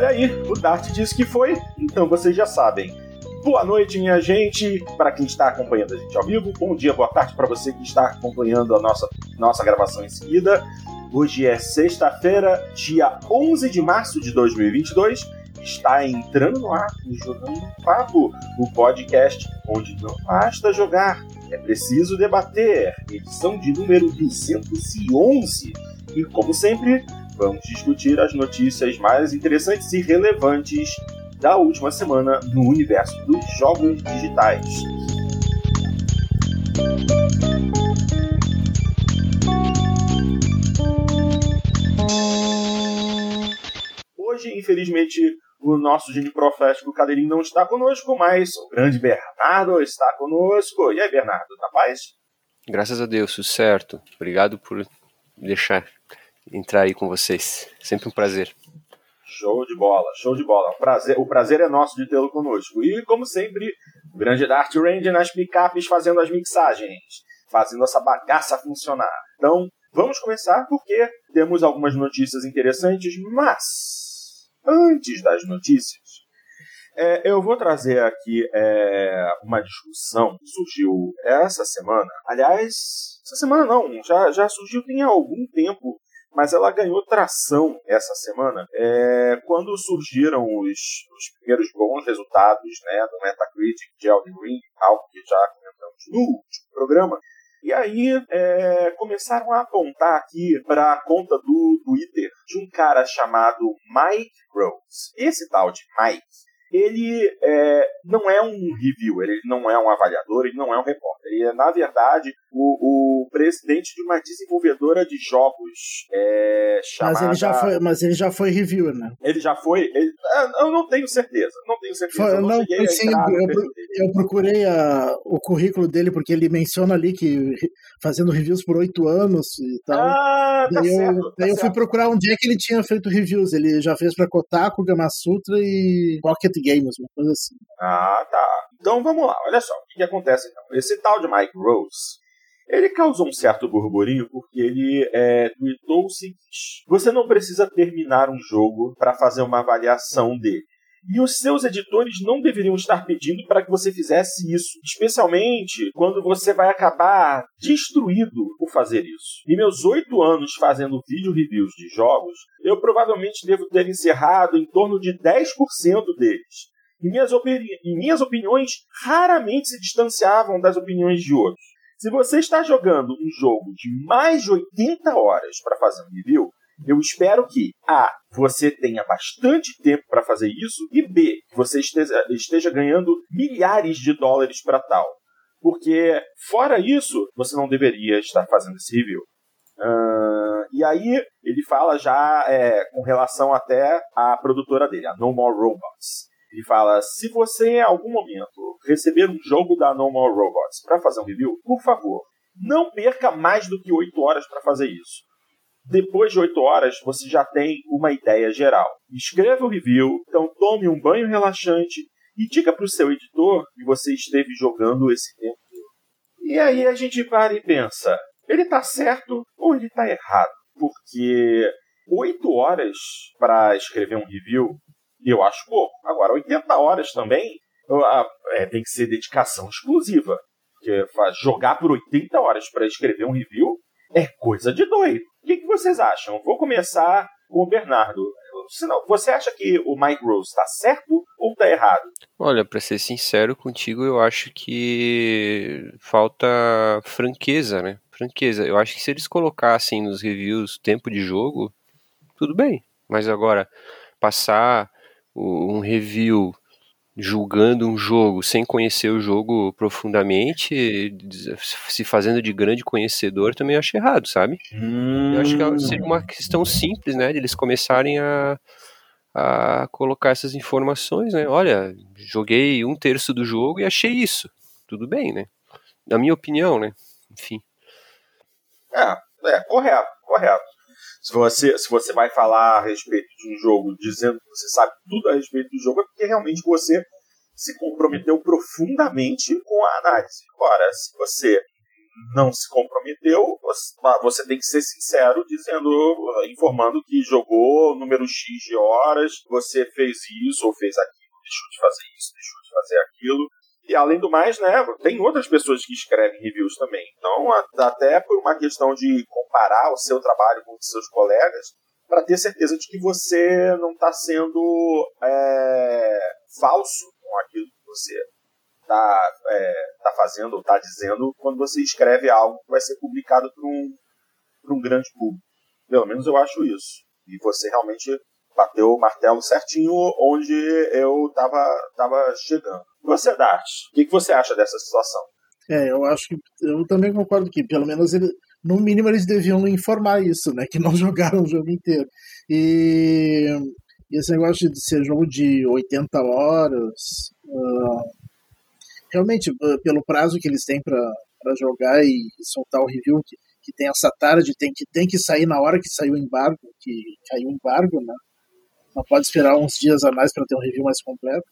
Olha aí, o Dart disse que foi, então vocês já sabem. Boa noite, minha gente, para quem está acompanhando a gente ao vivo. Bom dia, boa tarde para você que está acompanhando a nossa, nossa gravação em seguida. Hoje é sexta-feira, dia 11 de março de 2022. Está entrando no ar o Jogando Papo, o podcast onde não basta jogar, é preciso debater. Edição de número 211. E como sempre, vamos discutir as notícias mais interessantes e relevantes da última semana no universo dos jogos digitais. Hoje, infelizmente, o nosso gênio profético Cadeirinho não está conosco, mas o grande Bernardo está conosco. E aí, Bernardo, tá paz? Graças a Deus, tudo certo. Obrigado por deixar entrar aí com vocês. Sempre um prazer. Show de bola, show de bola. O prazer, o prazer é nosso de tê-lo conosco. E, como sempre, o grande Dart Range nas picapes fazendo as mixagens, fazendo essa bagaça funcionar. Então, vamos começar porque temos algumas notícias interessantes, mas antes das notícias, é, eu vou trazer aqui é, uma discussão que surgiu essa semana. Aliás, essa semana não, já, já surgiu tem algum tempo mas ela ganhou tração essa semana é, quando surgiram os, os, primeiros bons resultados né, do Metacritic de Elden Ring, algo que já comentamos no último programa. E aí é, começaram a apontar aqui para a conta do Twitter de um cara chamado Mike Rose. Esse tal de Mike, ele é, não é um reviewer, ele não é um avaliador, ele não é um repórter. Ele é, na verdade, o, o presidente de uma desenvolvedora de jogos é, chamada... Mas ele já foi, mas ele já foi reviewer, né? Ele já foi? Ele... É, eu não tenho certeza, não tenho certeza. Foi, eu não, cheguei sim, eu, eu, procurei a, o currículo dele porque ele menciona ali que fazendo reviews por oito anos e tal. Ah, tá daí certo, eu, tá daí eu fui procurar onde é que ele tinha feito reviews. Ele já fez para Kotaku, Gamasutra e Pocket Games, uma coisa assim. Ah, tá. Então vamos lá, olha só, o que, que acontece então? Esse tal de Mike Rose, ele causou um certo burburinho porque ele é, tweetou o seguinte: você não precisa terminar um jogo para fazer uma avaliação dele. E os seus editores não deveriam estar pedindo para que você fizesse isso, especialmente quando você vai acabar destruído por fazer isso. Em meus oito anos fazendo vídeo reviews de jogos, eu provavelmente devo ter encerrado em torno de 10% deles. E minhas, opini e minhas opiniões raramente se distanciavam das opiniões de outros. Se você está jogando um jogo de mais de 80 horas para fazer um review, eu espero que A. Você tenha bastante tempo para fazer isso, e B. Você esteja, esteja ganhando milhares de dólares para tal. Porque, fora isso, você não deveria estar fazendo esse review. Uh, e aí, ele fala já é, com relação até à produtora dele, a No More Robots. Ele fala: se você em algum momento receber um jogo da No More Robots para fazer um review, por favor, não perca mais do que 8 horas para fazer isso. Depois de 8 horas, você já tem uma ideia geral. Escreva o review, então tome um banho relaxante e diga para o seu editor que você esteve jogando esse tempo. E aí a gente para e pensa: ele está certo ou ele está errado? Porque 8 horas para escrever um review eu acho pouco. Agora, 80 horas também é, tem que ser dedicação exclusiva. Porque jogar por 80 horas para escrever um review é coisa de doido. O que, que vocês acham? Vou começar com o Bernardo. Senão, você acha que o Mike Rose está certo ou está errado? Olha, para ser sincero contigo, eu acho que falta franqueza, né? Franqueza. Eu acho que se eles colocassem nos reviews tempo de jogo, tudo bem. Mas agora, passar um review julgando um jogo sem conhecer o jogo profundamente, se fazendo de grande conhecedor, também acho errado, sabe? Hum. Eu acho que seria uma questão simples, né, de eles começarem a, a colocar essas informações, né? Olha, joguei um terço do jogo e achei isso. Tudo bem, né? Na minha opinião, né? Enfim. É, é, correto, correto. Se você, se você vai falar a respeito de um jogo dizendo que você sabe tudo a respeito do jogo, é porque realmente você se comprometeu profundamente com a análise. Agora, se você não se comprometeu, você tem que ser sincero dizendo, informando que jogou número X de horas, você fez isso ou fez aquilo, deixou de fazer isso, deixou de fazer aquilo. E além do mais, né, tem outras pessoas que escrevem reviews também. Então, até por uma questão de comparar o seu trabalho com os seus colegas, para ter certeza de que você não está sendo é, falso com aquilo que você está é, tá fazendo ou está dizendo quando você escreve algo que vai ser publicado para um, um grande público. Pelo menos eu acho isso. E você realmente bateu o martelo certinho onde eu estava tava chegando. Você, Dart, o que, que você acha dessa situação? É, eu acho que eu também concordo que pelo menos ele, no mínimo eles deviam informar isso, né? Que não jogaram o jogo inteiro. E, e esse negócio de ser jogo de 80 horas, uh, realmente, pelo prazo que eles têm para jogar e, soltar o review, que, que tem essa tarde, tem que, tem que sair na hora que saiu o embargo, que caiu o embargo, né? Não pode esperar uns dias a mais para ter um review mais completo.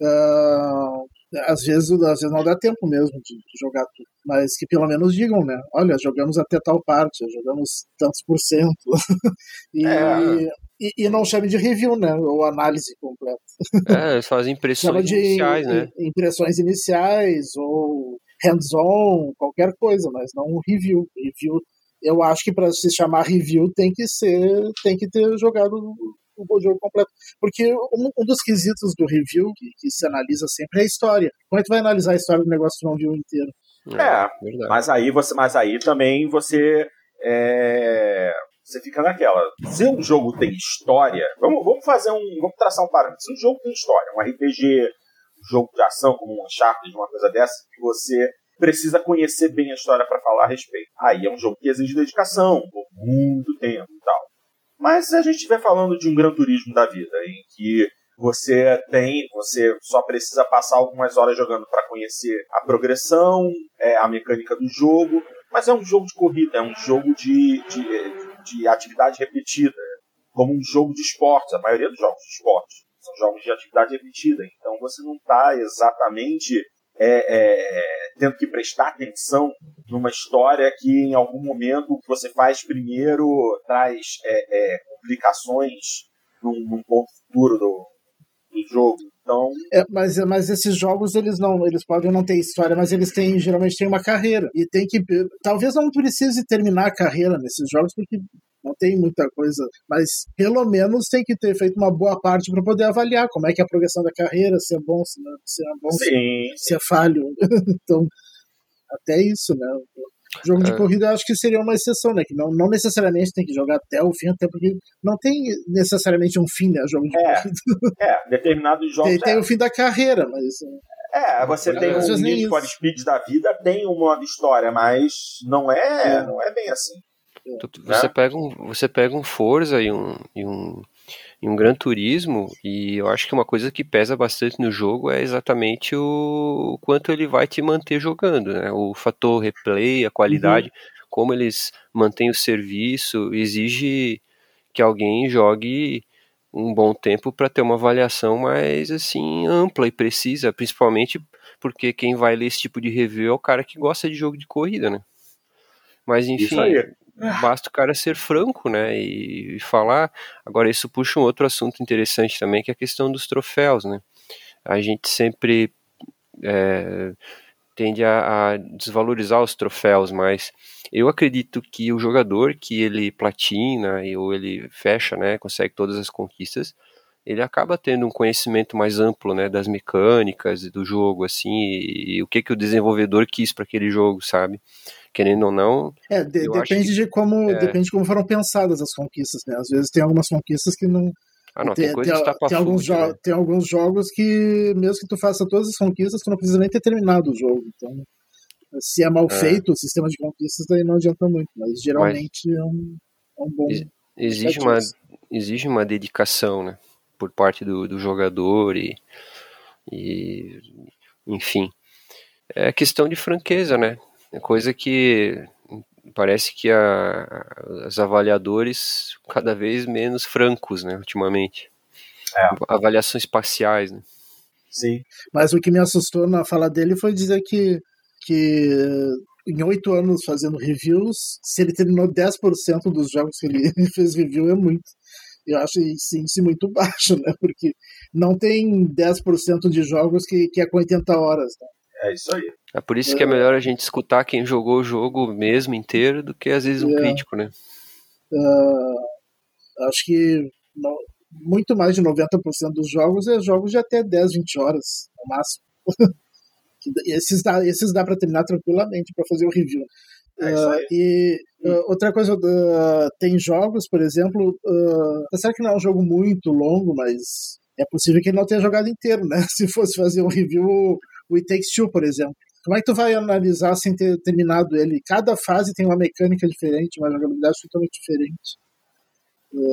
Uh, às vezes, às vezes não dá tempo mesmo de, de, jogar tudo, mas que pelo menos digam, né? Olha, jogamos até tal parte, jogamos tantos por cento. e, é. E, e, não chame de review, né? Ou análise completa. É, eles fazem impressões iniciais, né? Impressões iniciais ou hands-on, qualquer coisa, mas não um review. Review, eu acho que para se chamar review tem que ser, tem que ter jogado o jogo completo. Porque um, um dos quesitos do review que, que, se analisa sempre é a história. Como é que tu vai analisar a história do negócio que tu não viu inteiro? É, é mas aí você, mas aí também você é, você fica naquela. Se um jogo tem história, vamos, vamos fazer um. Vamos traçar um parâmetro. Se um jogo tem história, um RPG, um jogo de ação, como um Uncharted, uma coisa dessa, que você precisa conhecer bem a história para falar a respeito. Aí é um jogo que exige dedicação, por muito tempo e tal. Mas se a gente estiver falando de um Gran Turismo da vida, em que você tem, você só precisa passar algumas horas jogando para conhecer a progressão, é, a mecânica do jogo, mas é um jogo de corrida, é um jogo de, de de atividade repetida, como um jogo de esportes. A maioria dos jogos de esportes são jogos de atividade repetida. Então você não está exatamente é, é, tendo que prestar atenção numa história que em algum momento que você faz primeiro traz é, é complicações num, num, ponto futuro do, do jogo. Então... É, mas, mas esses jogos eles não, eles podem não ter história, mas eles têm geralmente têm uma carreira e tem que talvez não precise terminar a carreira nesses jogos porque não tem muita coisa, mas pelo menos tem que ter feito uma boa parte para poder avaliar como é que é a progressão da carreira, se é bom, se, não, se é bom, sim, se, se é falho. então, até isso, né? Jogo de é. corrida acho que seria uma exceção, né? Que não, não necessariamente tem que jogar até o fim, até porque não tem necessariamente um fim, né? Jogo de é, corrida. É, determinados jogos. Tem, tem é. o fim da carreira, mas. É, você tem é, um Need for Speed da vida, tem um modo história, mas não é, é. não é bem assim. Você, né? pega um, você pega um Forza e um, e um em um Gran Turismo, e eu acho que uma coisa que pesa bastante no jogo é exatamente o, o quanto ele vai te manter jogando, né? O fator replay, a qualidade, uhum. como eles mantêm o serviço, exige que alguém jogue um bom tempo para ter uma avaliação mais assim ampla e precisa, principalmente porque quem vai ler esse tipo de review é o cara que gosta de jogo de corrida, né? Mas enfim, Basta o cara ser franco, né? E, falar. Agora, isso puxa um outro assunto interessante também, que é a questão dos troféus, né? A gente sempre é, tende a, a, desvalorizar os troféus, mas eu acredito que o jogador que ele platina ou ele fecha, né, consegue todas as conquistas, ele acaba tendo um conhecimento mais amplo, né, das mecânicas do jogo, assim, e, e o que que o desenvolvedor quis para aquele jogo, sabe? Querendo ou não. É, de, depende que, de como é... depende de como foram pensadas as conquistas, né? Às vezes tem algumas conquistas que não. Ah, não, tem, tem tem, que tem, alguns né? tem alguns jogos que, mesmo que tu faça todas as conquistas, tu não precisa nem ter terminado o jogo. Então, se é mal é. feito o sistema de conquistas, aí não adianta muito. Mas geralmente mas... é, um, é um bom. Exige uma, exige uma dedicação, né? Por parte do, do jogador e, e. Enfim. É questão de franqueza, né? É coisa que parece que a, os avaliadores cada vez menos francos, né, ultimamente. É. Avaliações parciais, né? Sim. Mas o que me assustou na fala dele foi dizer que, que em oito anos fazendo reviews, se ele terminou 10% dos jogos que ele fez review, é muito. Eu acho esse índice muito baixo, né? Porque não tem 10% de jogos que, que é com 80 horas. Né? É isso aí. É por isso que é melhor a gente escutar quem jogou o jogo mesmo inteiro do que às vezes um é. crítico, né? Uh, acho que não, muito mais de 90% dos jogos é jogos de até 10, 20 horas, no máximo. esses dá, esses dá para terminar tranquilamente para fazer o review. É uh, e uh, outra coisa, uh, tem jogos, por exemplo, uh, será que não é um jogo muito longo, mas é possível que ele não tenha jogado inteiro, né? Se fosse fazer um review, o It Takes Two, por exemplo. Como é que tu vai analisar sem ter terminado ele? Cada fase tem uma mecânica diferente, uma jogabilidade totalmente diferente.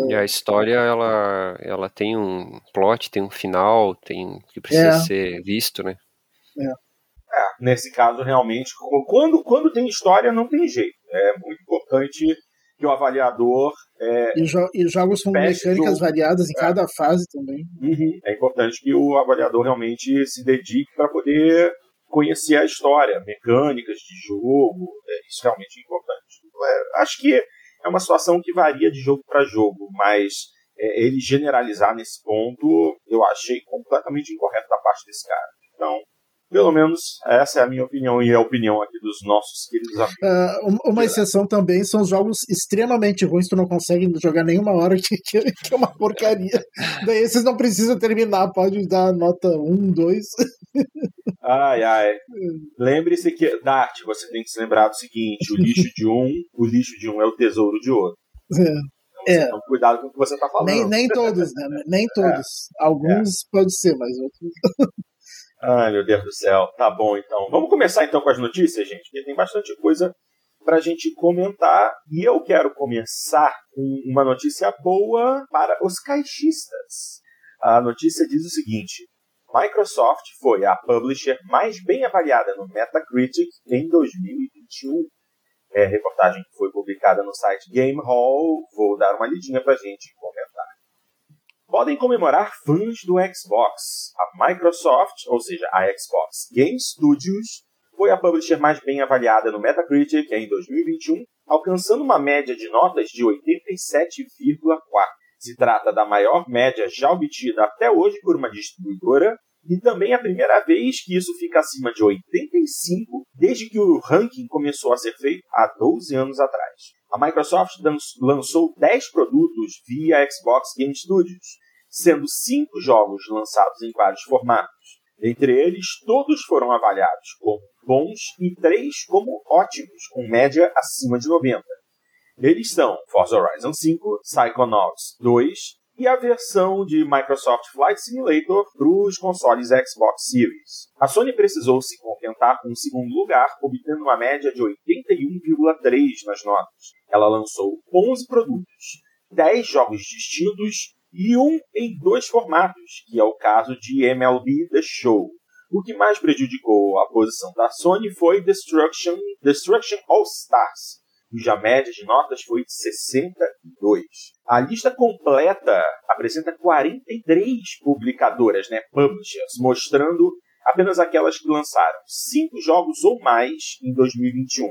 E a história, ela, ela tem um plot, tem um final, tem que precisa é. ser visto, né? É. É, nesse caso, realmente, quando, quando tem história, não tem jeito. É muito importante que o avaliador. É, e, jo e, jogos com mecânicas do... variadas em é. cada fase também. Uhum. É importante que o avaliador realmente se dedique para poder conhecer a história, mecânicas de jogo. É, isso realmente é importante. É, acho que é uma situação que varia de jogo para jogo, mas é, ele generalizar nesse ponto eu achei completamente incorreto da parte desse cara. Então, pelo menos essa é a minha opinião e é a opinião aqui dos nossos queridos amigos. Uh, uma exceção também são os jogos extremamente ruins, tu não consegue jogar nenhuma hora, que, que é uma porcaria. Daí esses não precisam terminar, pode dar nota 1, 2. Ai, ai. Lembre-se que, Dart, você tem que se lembrar do seguinte: o lixo de um, o lixo de um é o tesouro de outro. É. Então, é. cuidado com o que você está falando. Nem, nem todos, né? Nem todos. É. Alguns é. pode ser, mas outros. Ai, meu Deus do céu. Tá bom, então. Vamos começar então com as notícias, gente, porque tem bastante coisa para a gente comentar. E eu quero começar com uma notícia boa para os caixistas. A notícia diz o seguinte: Microsoft foi a publisher mais bem avaliada no Metacritic em 2021. É, reportagem que foi publicada no site Game Hall. Vou dar uma lidinha para a gente comentar podem comemorar fãs do Xbox. A Microsoft, ou seja, a Xbox Game Studios, foi a publisher mais bem avaliada no Metacritic em 2021, alcançando uma média de notas de 87,4. Se trata da maior média já obtida até hoje por uma distribuidora e também a primeira vez que isso fica acima de 85 desde que o ranking começou a ser feito há 12 anos atrás. A Microsoft lançou 10 produtos via Xbox Game Studios, sendo cinco jogos lançados em vários formatos. Entre eles, todos foram avaliados como bons e três como ótimos, com média acima de 90. Eles são Forza Horizon 5, Psychonauts 2 e a versão de Microsoft Flight Simulator para os consoles Xbox Series. A Sony precisou se contentar com um segundo lugar, obtendo uma média de 81,3 nas notas. Ela lançou 11 produtos, 10 jogos distintos e um em dois formatos, que é o caso de MLB The Show. O que mais prejudicou a posição da Sony foi Destruction, Destruction All Stars, cuja média de notas foi de 62. A lista completa apresenta 43 publicadoras, né, publishers, mostrando apenas aquelas que lançaram cinco jogos ou mais em 2021.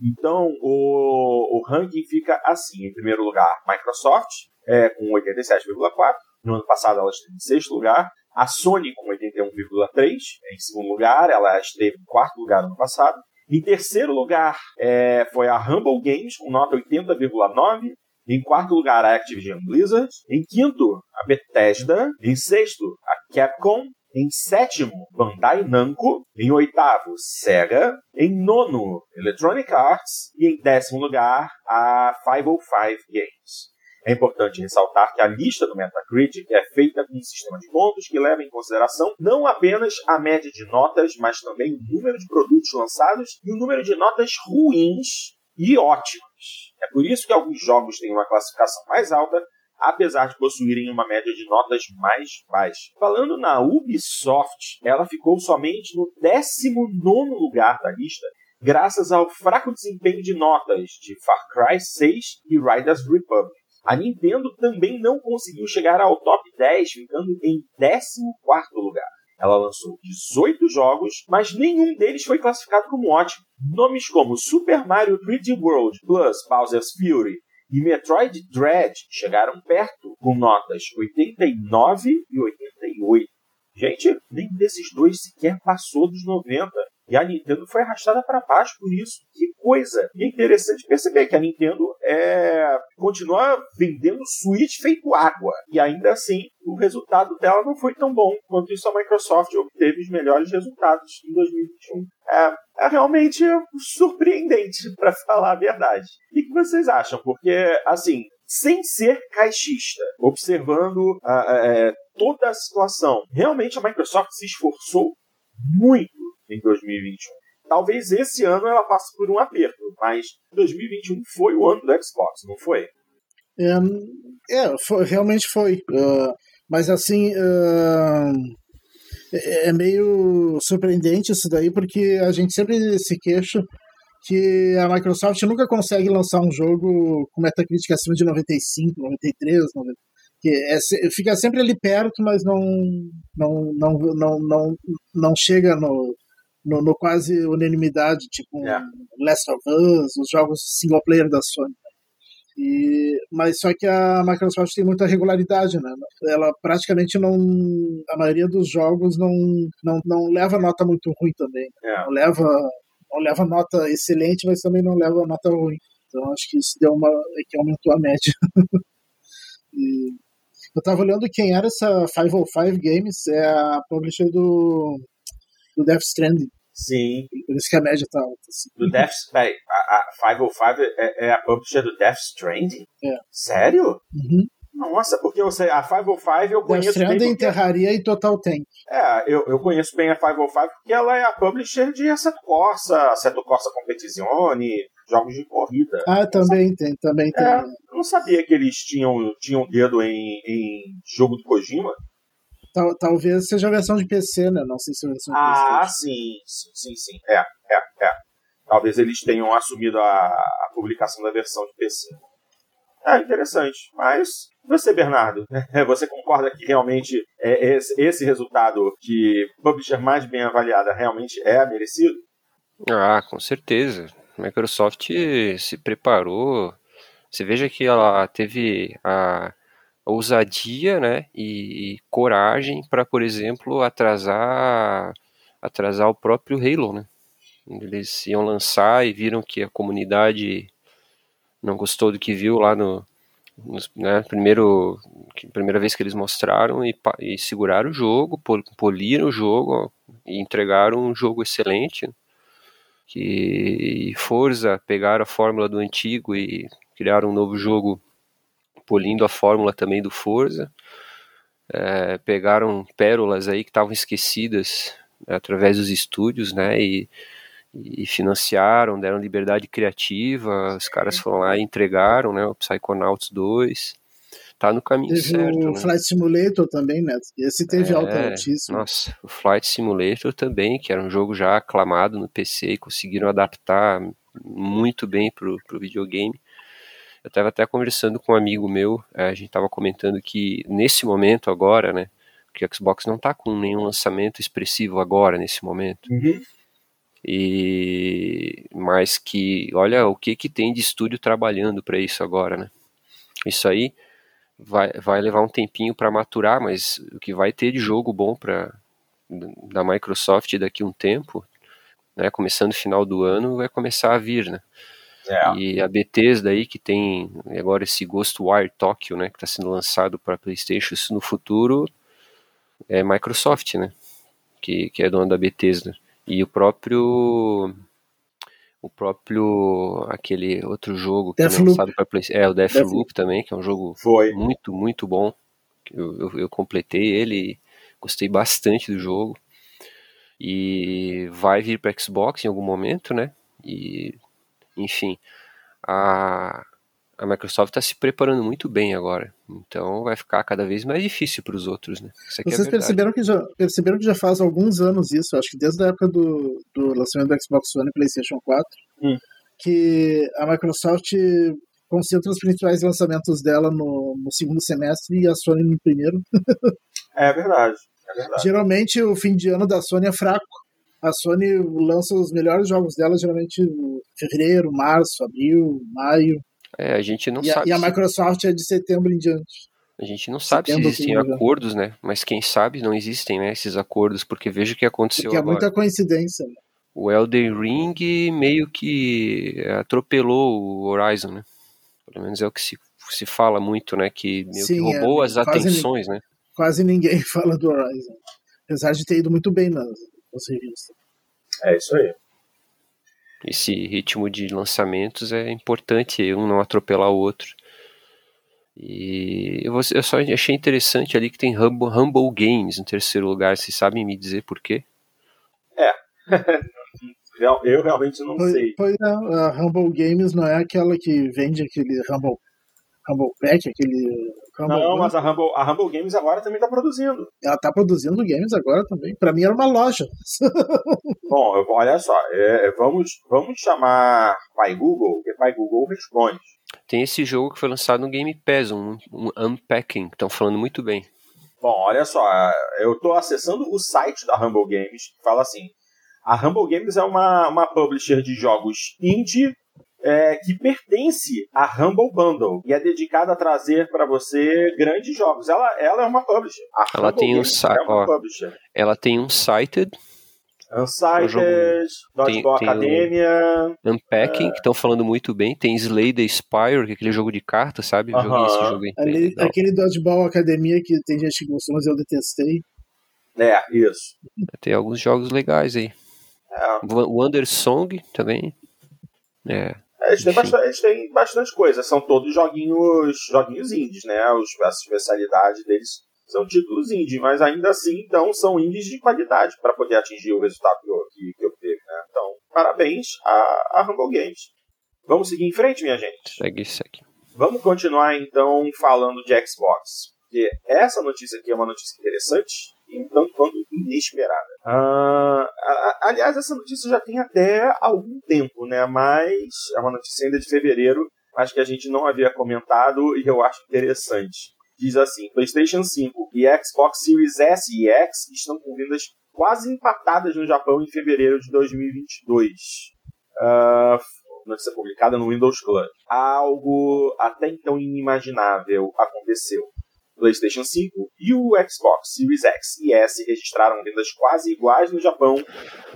Então, o, o ranking fica assim: em primeiro lugar, Microsoft, é, com 87,4. No ano passado, ela esteve em sexto lugar. A Sony, com 81,3, em segundo lugar. Ela esteve em quarto lugar no ano passado. Em terceiro lugar, é, foi a Humble Games, com nota 80,9. Em quarto lugar, a Activision Blizzard. Em quinto, a Bethesda. Em sexto, a Capcom. Em sétimo, Bandai Namco. Em oitavo, Sega. Em nono, Electronic Arts. E em décimo lugar, a 505 Games. É importante ressaltar que a lista do Metacritic é feita com um sistema de pontos que leva em consideração não apenas a média de notas, mas também o número de produtos lançados e o número de notas ruins e ótimas. É por isso que alguns jogos têm uma classificação mais alta, apesar de possuírem uma média de notas mais baixa. Falando na Ubisoft, ela ficou somente no 19 lugar da lista, graças ao fraco desempenho de notas de Far Cry 6 e Riders Republic. A Nintendo também não conseguiu chegar ao top 10, ficando em 14 lugar. Ela lançou 18 jogos, mas nenhum deles foi classificado como ótimo. Nomes como Super Mario 3D World Plus Bowser's Fury e Metroid Dread chegaram perto, com notas 89 e 88. Gente, nenhum desses dois sequer passou dos 90. E a Nintendo foi arrastada para baixo por isso. Que coisa! E é interessante perceber que a Nintendo é... continua vendendo Switch feito água. E ainda assim, o resultado dela não foi tão bom quanto isso a Microsoft obteve os melhores resultados em 2021. É, é realmente surpreendente, para falar a verdade. O que vocês acham? Porque, assim, sem ser caixista, observando uh, toda a situação, realmente a Microsoft se esforçou muito em 2021. Talvez esse ano ela passe por um aperto, mas 2021 foi o ano do Xbox, não foi? É, é foi, realmente foi. Uh, mas assim, uh, é meio surpreendente isso daí, porque a gente sempre se queixa que a Microsoft nunca consegue lançar um jogo com metacrítica acima de 95, 93, 90, que é, fica sempre ali perto, mas não não não não não, não chega no, no, no quase unanimidade, tipo é. Last of Us, os jogos single player da Sony. E, mas só que a Microsoft tem muita regularidade, né? Ela praticamente não. A maioria dos jogos não, não, não leva nota muito ruim também. É. Não leva não leva nota excelente, mas também não leva nota ruim. Então acho que isso deu uma. É que aumentou a média. e, eu estava olhando quem era essa 505 Games, é a publisher do, do Death Stranding. Sim. Por isso que a média tá alta. Assim. Do Death Stranding. A, a 505 é, é, a publisher do Death Stranding? É. Sério? Uhum. Nossa, porque você, a 505 eu conheço Death bem. Porque... Terraria e Total Tank. É, eu, eu conheço bem a 505 porque ela é a publisher de Assetto Corsa, Assetto Corsa Competizione, jogos de corrida. Ah, também tem, também tem. É, eu não sabia que eles tinham, tinham dedo em, em jogo do Kojima. Tal, talvez seja a versão de PC, né? Não sei se é a versão de Ah, PC. sim, sim, sim, sim. É, é, é. Talvez eles tenham assumido a, a publicação da versão de PC. É interessante. Mas você, Bernardo, você concorda que realmente é esse, esse resultado que publisher mais bem avaliada realmente é merecido? Ah, com certeza. A Microsoft se preparou. Você veja que ela teve a ousadia, né, e, e coragem para, por exemplo, atrasar atrasar o próprio Halo, né? Eles iam lançar e viram que a comunidade não gostou do que viu lá no, no né, primeiro primeira vez que eles mostraram e, e seguraram o jogo, pol, poliram o jogo e entregaram um jogo excelente. Que Forza pegaram a fórmula do antigo e criaram um novo jogo polindo a fórmula também do Forza. É, pegaram pérolas aí que estavam esquecidas né, através dos estúdios, né, e, e, financiaram, deram liberdade criativa, os caras foram lá e entregaram, né, o Psychonauts 2, tá no caminho Teve certo. o né? Flight Simulator também, né? Esse teve É, alta altíssima. Nossa, o Flight Simulator também, que era um jogo já aclamado no PC e conseguiram adaptar muito bem pro, pro videogame. Eu estava até conversando com um amigo meu, eh, a gente estava comentando que nesse momento agora, né, que o Xbox não está com nenhum lançamento expressivo agora, nesse momento. Uhum. E mas que olha o que que tem de estúdio trabalhando para isso agora, né? Isso aí vai, vai levar um tempinho para maturar, mas o que vai ter de jogo bom para da Microsoft daqui a um tempo, né, começando no final do ano, vai começar a vir, né? É. E a Bethesda aí que tem agora esse Ghostwire Tokyo, né, que está sendo lançado para PlayStation, isso no futuro é Microsoft, né? Que, que é dona da Bethesda. E o próprio o próprio aquele outro jogo que é Deathloop. lançado para PlayStation, é o Deathloop Deathloop. também, que é um jogo Foi. muito, muito bom. Eu, eu, eu completei ele e gostei bastante do jogo. E vai vir para Xbox em algum momento, né? E, enfim, a, a Microsoft está se preparando muito bem agora. Então vai ficar cada vez mais difícil para os outros, né? Isso aqui é Vocês verdade. perceberam que, já, perceberam que já faz alguns anos isso, acho que desde a época do, do lançamento do Xbox One e PlayStation 4, Hum. que a Microsoft concentra os principais lançamentos dela no, no segundo semestre e a Sony no primeiro. É verdade. É geralmente o fim de ano da Sony é fraco. A Sony lança os melhores jogos dela geralmente em fevereiro, março, abril, maio. É, a gente não e sabe. A, e a se- Microsoft é de setembro em diante. A gente não sabe se Setembro, existem outubro, já. acordos, né? Mas quem sabe não existem, né? Esses acordos, porque veja o que aconteceu Porque é agora. muita coincidência. né? O Elden Ring meio que atropelou o Horizon, né? Pelo menos é o que se, se fala muito, né? Que meio Sim, que roubou é, as atenções, né? Quase ninguém fala do Horizon. Apesar de ter ido muito bem nas, nas revistas. É isso aí. Esse ritmo de lançamentos é importante, um não atropelar o outro. E eu, eu só achei interessante ali que tem Humble, Humble Games em terceiro lugar. Vocês sabem me dizer por quê? Real- Eu realmente não Pois, sei. pois é, a Humble Games não é aquela que vende aquele Humble, Humble Pack, aquele. Humble Não, Bundle. mas a Humble, a Humble Games agora também está produzindo. Ela tá produzindo games agora também. Pra mim era uma loja. Bom, eu- olha só, é, vamos, vamos chamar Pai Google, porque Pai Google responde. Tem esse jogo que foi lançado no Game Pass, um, um Unpacking, que estão falando muito bem. Bom, olha só, eu estou acessando o site da Humble Games, que fala assim: a Humble Games é uma, uma publisher de jogos indie é, que pertence à Humble Bundle e é dedicada a trazer para você grandes jogos. Ela, ela é uma publisher. A Ela Humble tem um sa- é ó, publisher. Ela tem um Unsighted, Unsighted, jogo- Dodgeball tem- tem um- Academia. Unpacking, que estão falando muito bem. Tem Slay the Spire, que é aquele jogo de cartas, sabe? Eu joguei esse jogo Ali, aquele Dodgeball Academia que tem gente que gostou, mas eu detestei. É, isso. Tem alguns jogos legais aí. É, Wa- Wonder Song também. É, Eles têm, bastante, eles têm bastante coisa. São todos joguinhos, joguinhos indies, né? Os, a especialidade deles são títulos indie, mas ainda assim, então, são indies de qualidade para poder atingir o resultado que, que, que obteve, né? Então, parabéns à, à Humble Games. Vamos seguir em frente, minha gente? segue, segue. Vamos continuar, então, falando de Xbox. Porque essa notícia aqui é uma notícia interessante um tanto quanto inesperada. Ah, a- a- aliás, essa notícia já tem até algum tempo, né? Mas é uma notícia ainda de fevereiro, mas que a gente não havia comentado e eu acho interessante. Diz assim: PlayStation 5 e Xbox Series S e X estão com vendas quase empatadas no Japão em fevereiro de 2022. Ah, notícia publicada no Windows Club. Algo até então inimaginável aconteceu. PlayStation 5 e o Xbox Series X e S registraram vendas quase iguais no Japão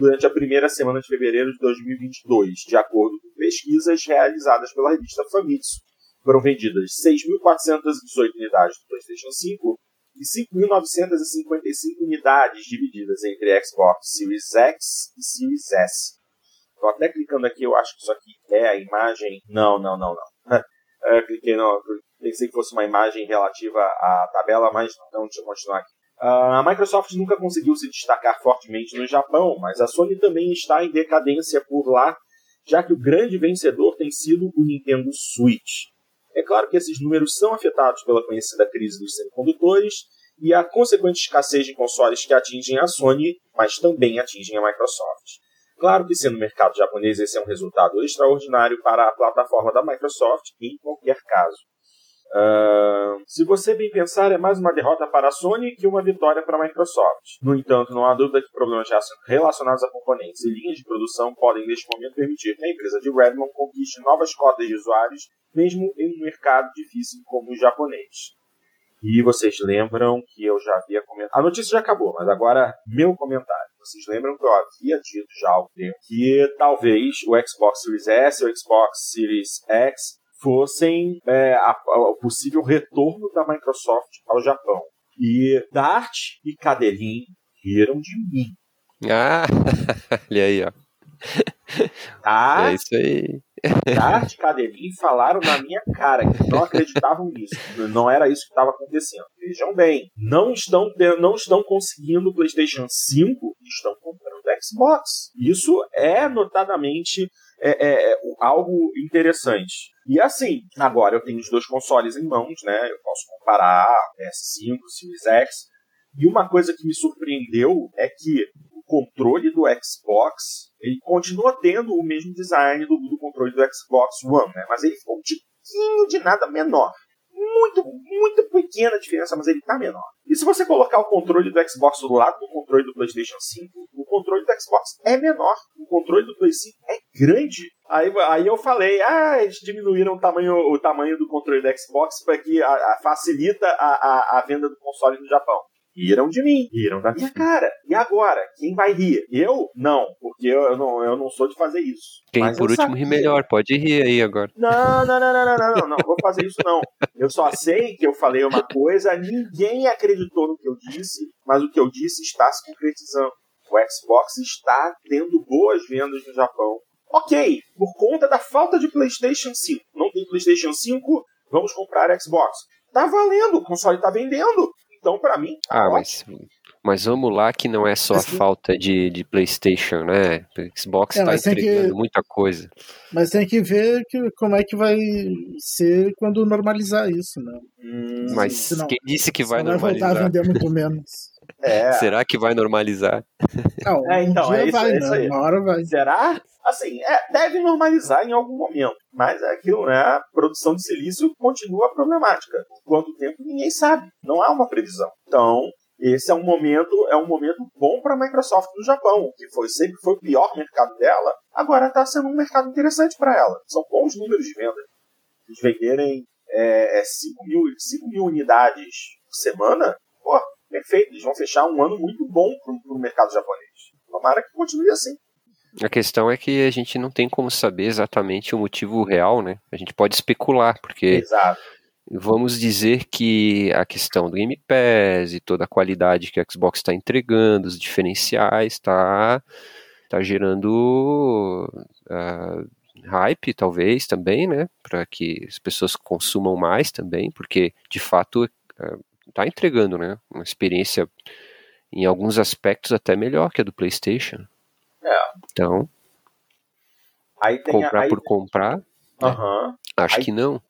durante a primeira semana de fevereiro de 2022, de acordo com pesquisas realizadas pela revista Famitsu. Foram vendidas 6.418 unidades do PlayStation 5 e 5.955 unidades divididas entre Xbox Series X e Series S. Estou até clicando aqui, eu acho que isso aqui é a imagem. Não, não, não, não. É, cliquei, não. Pensei que fosse uma imagem relativa à tabela, mas não. Deixa eu continuar aqui. Ah, a Microsoft nunca conseguiu se destacar fortemente no Japão, mas a Sony também está em decadência por lá, já que o grande vencedor tem sido o Nintendo Switch. É claro que esses números são afetados pela conhecida crise dos semicondutores e a consequente escassez de consoles que atingem a Sony, mas também atingem a Microsoft. Claro que sendo no mercado japonês esse é um resultado extraordinário para a plataforma da Microsoft em qualquer caso. Ah, se você bem pensar, é mais uma derrota para a Sony que uma vitória para a Microsoft. No entanto, não há dúvida que problemas relacionados a componentes e linhas de produção podem, neste momento, permitir que a empresa de Redmond conquiste novas cotas de usuários, mesmo em um mercado difícil como o japonês. E vocês lembram que eu já havia comentado. A notícia já acabou, mas agora meu comentário. Vocês lembram que eu havia dito já há algum tempo que talvez o Xbox Series S e o Xbox Series X fossem é, a- a- o possível retorno da Microsoft ao Japão. E Dart e Cadelin riram de mim. Ah, olha aí, ó. Tá? É isso aí. Dart e Cadelin falaram na minha cara que não acreditavam nisso. Não era isso que estava acontecendo. Vejam bem, não estão, não estão conseguindo o PlayStation 5 e estão comprando o Xbox. Isso é notadamente é, é, é, algo interessante. E assim, agora eu tenho os dois consoles em mãos, né? Eu posso comparar PS5, Series X. E uma coisa que me surpreendeu é que o controle do Xbox ele continua tendo o mesmo design do, do controle do Xbox One, né? Mas ele ficou um tiquinho de nada menor. Muito, muito pequena diferença, mas ele tá menor. E se você colocar o controle do Xbox do lado do controle do PlayStation 5, o controle do Xbox é menor. O controle do Play 5 é grande. Aí, aí eu falei, ah, eles diminuíram o tamanho, o tamanho do controle do Xbox para que a, a, facilita a, a, a venda do console no Japão. Riram de mim, riram da minha cara. E agora? Quem vai rir? Eu? Não, porque eu, eu não, eu não sou de fazer isso. Quem Mas por último ri melhor, pode rir aí agora. Não, não, não, não, não, não, não, não, vou fazer isso não. Eu só sei que eu falei uma coisa, ninguém acreditou no que eu disse, mas o que eu disse está se concretizando. O Xbox está tendo boas vendas no Japão. Ok, por conta da falta de PlayStation 5. Não tem PlayStation 5, vamos comprar Xbox. Tá valendo, o console tá vendendo. Então, para mim. Tá ah, mas, mas vamos lá que não é só a falta de, de PlayStation, né? O Xbox está é, entregando que, muita coisa. Mas tem que ver que, como é que vai ser quando normalizar isso, né? Hum, mas senão, quem disse que vai normalizar? Vai voltar a vender muito menos. É. Será que vai normalizar? Não, é, então, um é isso, vai, é isso né? Uma hora vai. Será? Assim, é, deve normalizar em algum momento. Mas é aquilo, né? A produção de silício continua problemática. Quanto tempo ninguém sabe. Não há uma previsão. Então, esse é um momento, é um momento bom para a Microsoft no Japão, que foi sempre foi o pior mercado dela. Agora está sendo um mercado interessante para ela. São bons números de venda. Eles venderem é, 5, é, mil, 5 mil unidades por semana, pô, perfeito. Eles vão fechar um ano muito bom para o mercado japonês. Tomara que continue assim. A questão é que a gente não tem como saber exatamente o motivo real, né? A gente pode especular, porque Exato. vamos dizer que a questão do Game Pass e toda a qualidade que a Xbox está entregando, os diferenciais, está tá gerando uh, hype, talvez, também, né? Para que as pessoas consumam mais também, porque de fato uh, entregando, né? Uma experiência em alguns aspectos até melhor que a do PlayStation. É. Então, comprar por comprar? Uhum. Acho aí, que não.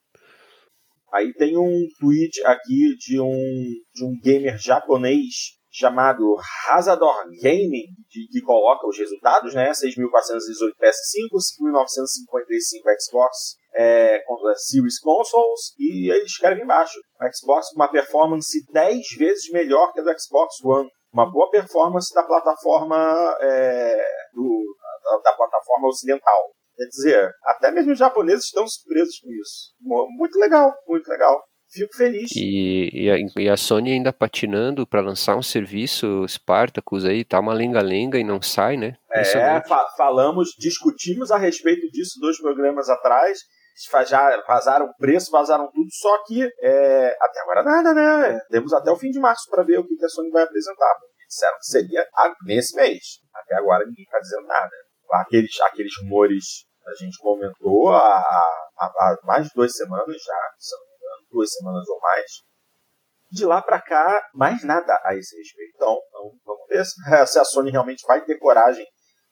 Aí tem um tweet aqui de um, de um gamer japonês chamado Hazador Gaming, que, que coloca os resultados, né? 6.418 PS5, 5.955 Xbox é, Series Consoles, e eles escrevem embaixo, o Xbox com uma performance 10 vezes melhor que a do Xbox One uma boa performance da plataforma é, do, da, da, plataforma ocidental. Quer dizer, até mesmo os japoneses estão surpresos com isso. Muito legal, muito legal. Fico feliz. E, e, a, e a Sony ainda patinando para lançar um serviço Spartacus aí, tá uma lenga-lenga e não sai, né? É, fa falamos, discutimos a respeito disso dois programas atrás já vazaram preço, vazaram tudo, só que é, até agora nada, né? Temos até o fim de março para ver o que a Sony vai apresentar. Disseram que seria nesse mês. Até agora ninguém está dizendo nada. Aqueles, aqueles rumores a gente comentou há, há, há mais de duas semanas já, se não me engano, duas semanas ou mais. De lá para cá, mais nada a esse respeito. Então, então vamos ver se a Sony realmente vai ter coragem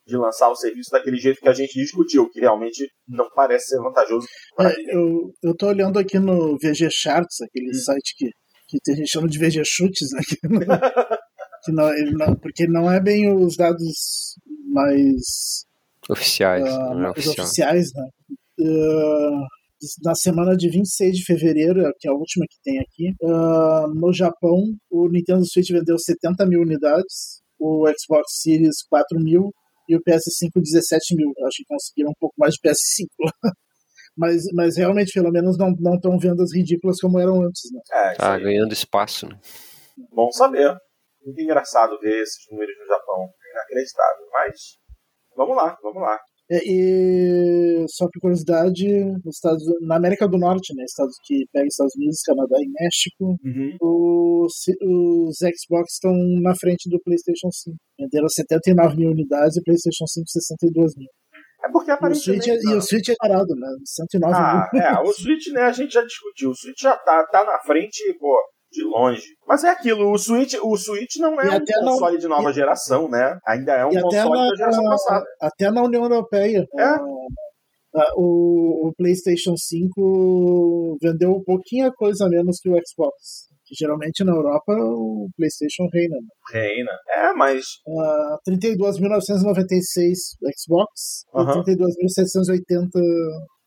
de lançar o serviço daquele jeito que a gente discutiu, que realmente não parece ser vantajoso. É, eu, eu tô olhando aqui no VG Charts, aquele hum. site que, que a gente chama de VG Chutes, né? Que não, que não, não, porque não é bem os dados mais oficiais, uh, mais oficial. oficiais né? Uh, na semana de 26 de fevereiro, que é a última que tem aqui, uh, no Japão, o Nintendo Switch vendeu 70 mil unidades, o Xbox Series 4 mil e o PS5 17 mil. Acho que conseguiram um pouco mais de PS5 mas, mas realmente, pelo menos, não estão vendas ridículas como eram antes. Né? É, tá ganhando espaço. Né? Bom saber. Muito engraçado ver esses números no Japão. Inacreditável. Mas vamos lá, vamos lá. É, e só por curiosidade, nos Estados, na América do Norte, né, estados que pega Estados Unidos, Canadá e México, uhum. os, os Xbox estão na frente do PlayStation 5. Venderam 79 mil unidades e o PlayStation 5 62 mil. É porque aparentemente. O Switch é, e o Switch é parado, né? 109 ah, mil. É, o Switch, né, a gente já discutiu. O Switch já tá, tá na frente, pô, de longe. Mas é aquilo, o Switch, o Switch não é e um console não, de nova e, geração, né? Ainda é um console na, da geração passada. Até na União Europeia. É. o, o, PlayStation 5 vendeu um pouquinho coisa menos que o Xbox. Que geralmente na Europa o PlayStation reina. Né? Reina. É, mas. Uh, 32.996 Xbox uh -huh. e 32.780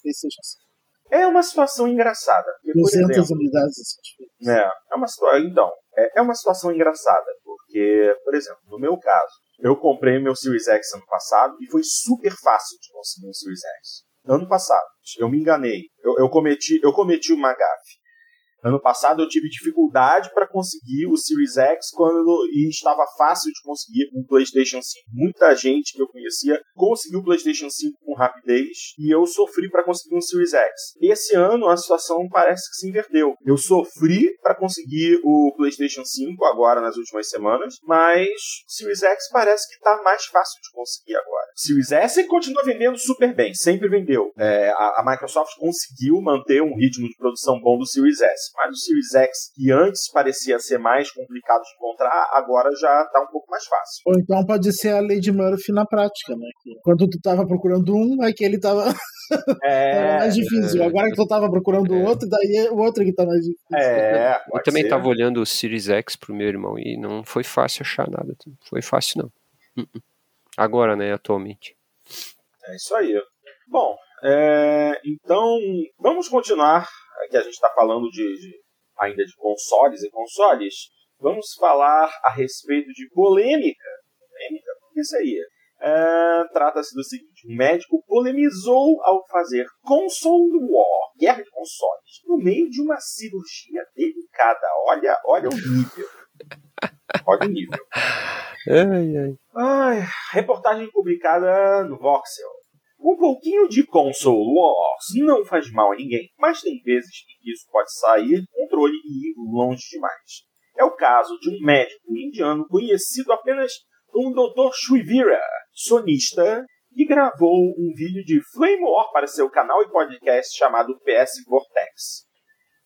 PlayStation 5. É uma situação engraçada. Porque, 200 exemplo, unidades. É, é uma situação. Então, é, é uma situação engraçada, porque, por exemplo, no meu caso, eu comprei meu Series X ano passado e foi super fácil de conseguir um Series X. Ano passado, eu me enganei, eu, eu cometi, eu cometi uma gafe. Ano passado eu tive dificuldade para conseguir o Series X quando e estava fácil de conseguir um PlayStation 5. Muita gente que eu conhecia conseguiu o PlayStation 5 com rapidez e eu sofri para conseguir um Series X. Esse ano a situação parece que se inverteu. Eu sofri para conseguir o PlayStation 5 agora nas últimas semanas, mas o Series X parece que está mais fácil de conseguir agora. O Series S continua vendendo super bem, sempre vendeu. É, a, a Microsoft conseguiu manter um ritmo de produção bom do Series S mas o Series X, que antes parecia ser mais complicado de encontrar, agora já está um pouco mais fácil. Ou então pode ser a Lady Murphy na prática, né? Quando tu estava procurando um, é que ele estava é, mais difícil. Agora que tu estava procurando o é. outro, daí é o outro que está mais difícil. É, eu também estava olhando o Series X pro meu irmão e não foi fácil achar nada. Não foi fácil, não. Uh-uh. Agora, né, atualmente. É isso aí. Bom, é, então vamos continuar que a gente está falando de, de, ainda de consoles e consoles, vamos falar a respeito de polêmica. Polêmica? O que aí? É, Trata-se do seguinte: um médico polemizou ao fazer console war, guerra de consoles, no meio de uma cirurgia delicada. Olha, olha o nível. Olha o nível. Ai, ai. Ai, reportagem publicada no Voxel. Um pouquinho de console wars não faz mal a ninguém, mas tem vezes em que isso pode sair do controle e ir longe demais. É o caso de um médico indiano conhecido apenas como Dr. Shrivira, sonista, que gravou um vídeo de Flame War para seu canal e podcast chamado PS Vortex.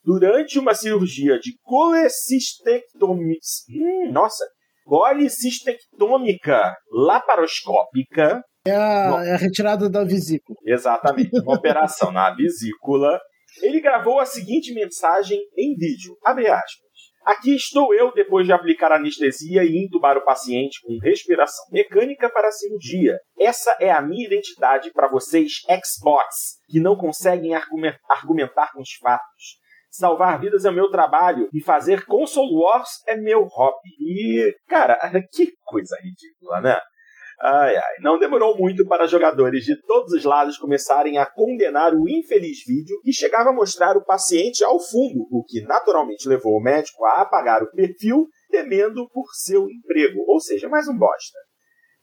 Durante uma cirurgia de colecistectomia, hum, nossa, colecistectômica laparoscópica, é a, é a retirada da vesícula. Exatamente, uma operação na vesícula. Ele gravou a seguinte mensagem em vídeo, abre aspas. Aqui estou eu depois de aplicar anestesia e intubar o paciente com respiração mecânica para a cirurgia. Essa é a minha identidade para vocês Xbox, que não conseguem argumentar com os fatos. Salvar vidas é o meu trabalho e fazer console wars é meu hobby. E, cara, que coisa ridícula, né? Ai, ai. Não demorou muito para jogadores de todos os lados começarem a condenar o infeliz vídeo que chegava a mostrar o paciente ao fundo, o que naturalmente levou o médico a apagar o perfil, temendo por seu emprego, ou seja, mais um bosta.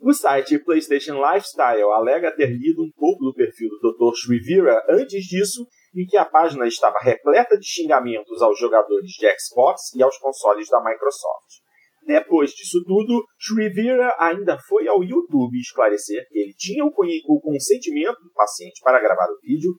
O site PlayStation Lifestyle alega ter lido um pouco do perfil do Dr. Shrivira antes disso e que a página estava repleta de xingamentos aos jogadores de Xbox e aos consoles da Microsoft. Depois disso tudo, Shrivira ainda foi ao YouTube esclarecer que ele tinha o, consentimento do paciente para gravar o vídeo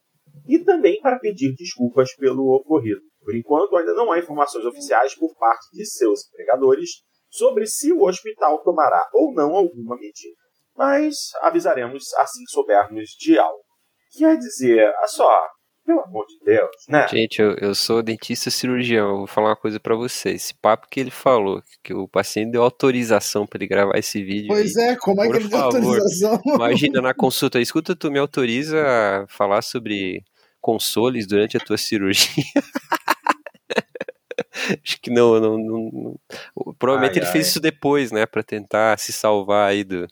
e também para pedir desculpas pelo ocorrido. Por enquanto, ainda não há informações oficiais por parte de seus empregadores sobre se o hospital tomará ou não alguma medida. Mas avisaremos assim soubermos de algo. Quer dizer, a só, pelo amor de Deus, né? Gente, eu, eu sou dentista cirurgião. Eu vou falar uma coisa para você. Esse papo que ele falou, que o paciente deu autorização para ele gravar esse vídeo. Pois é, como é que ele deu autorização? Imagina na consulta, escuta, tu me autoriza a falar sobre consoles durante a tua cirurgia? Acho que não, não, não, não. provavelmente ai, ele ai. fez isso depois, né, para tentar se salvar aí do,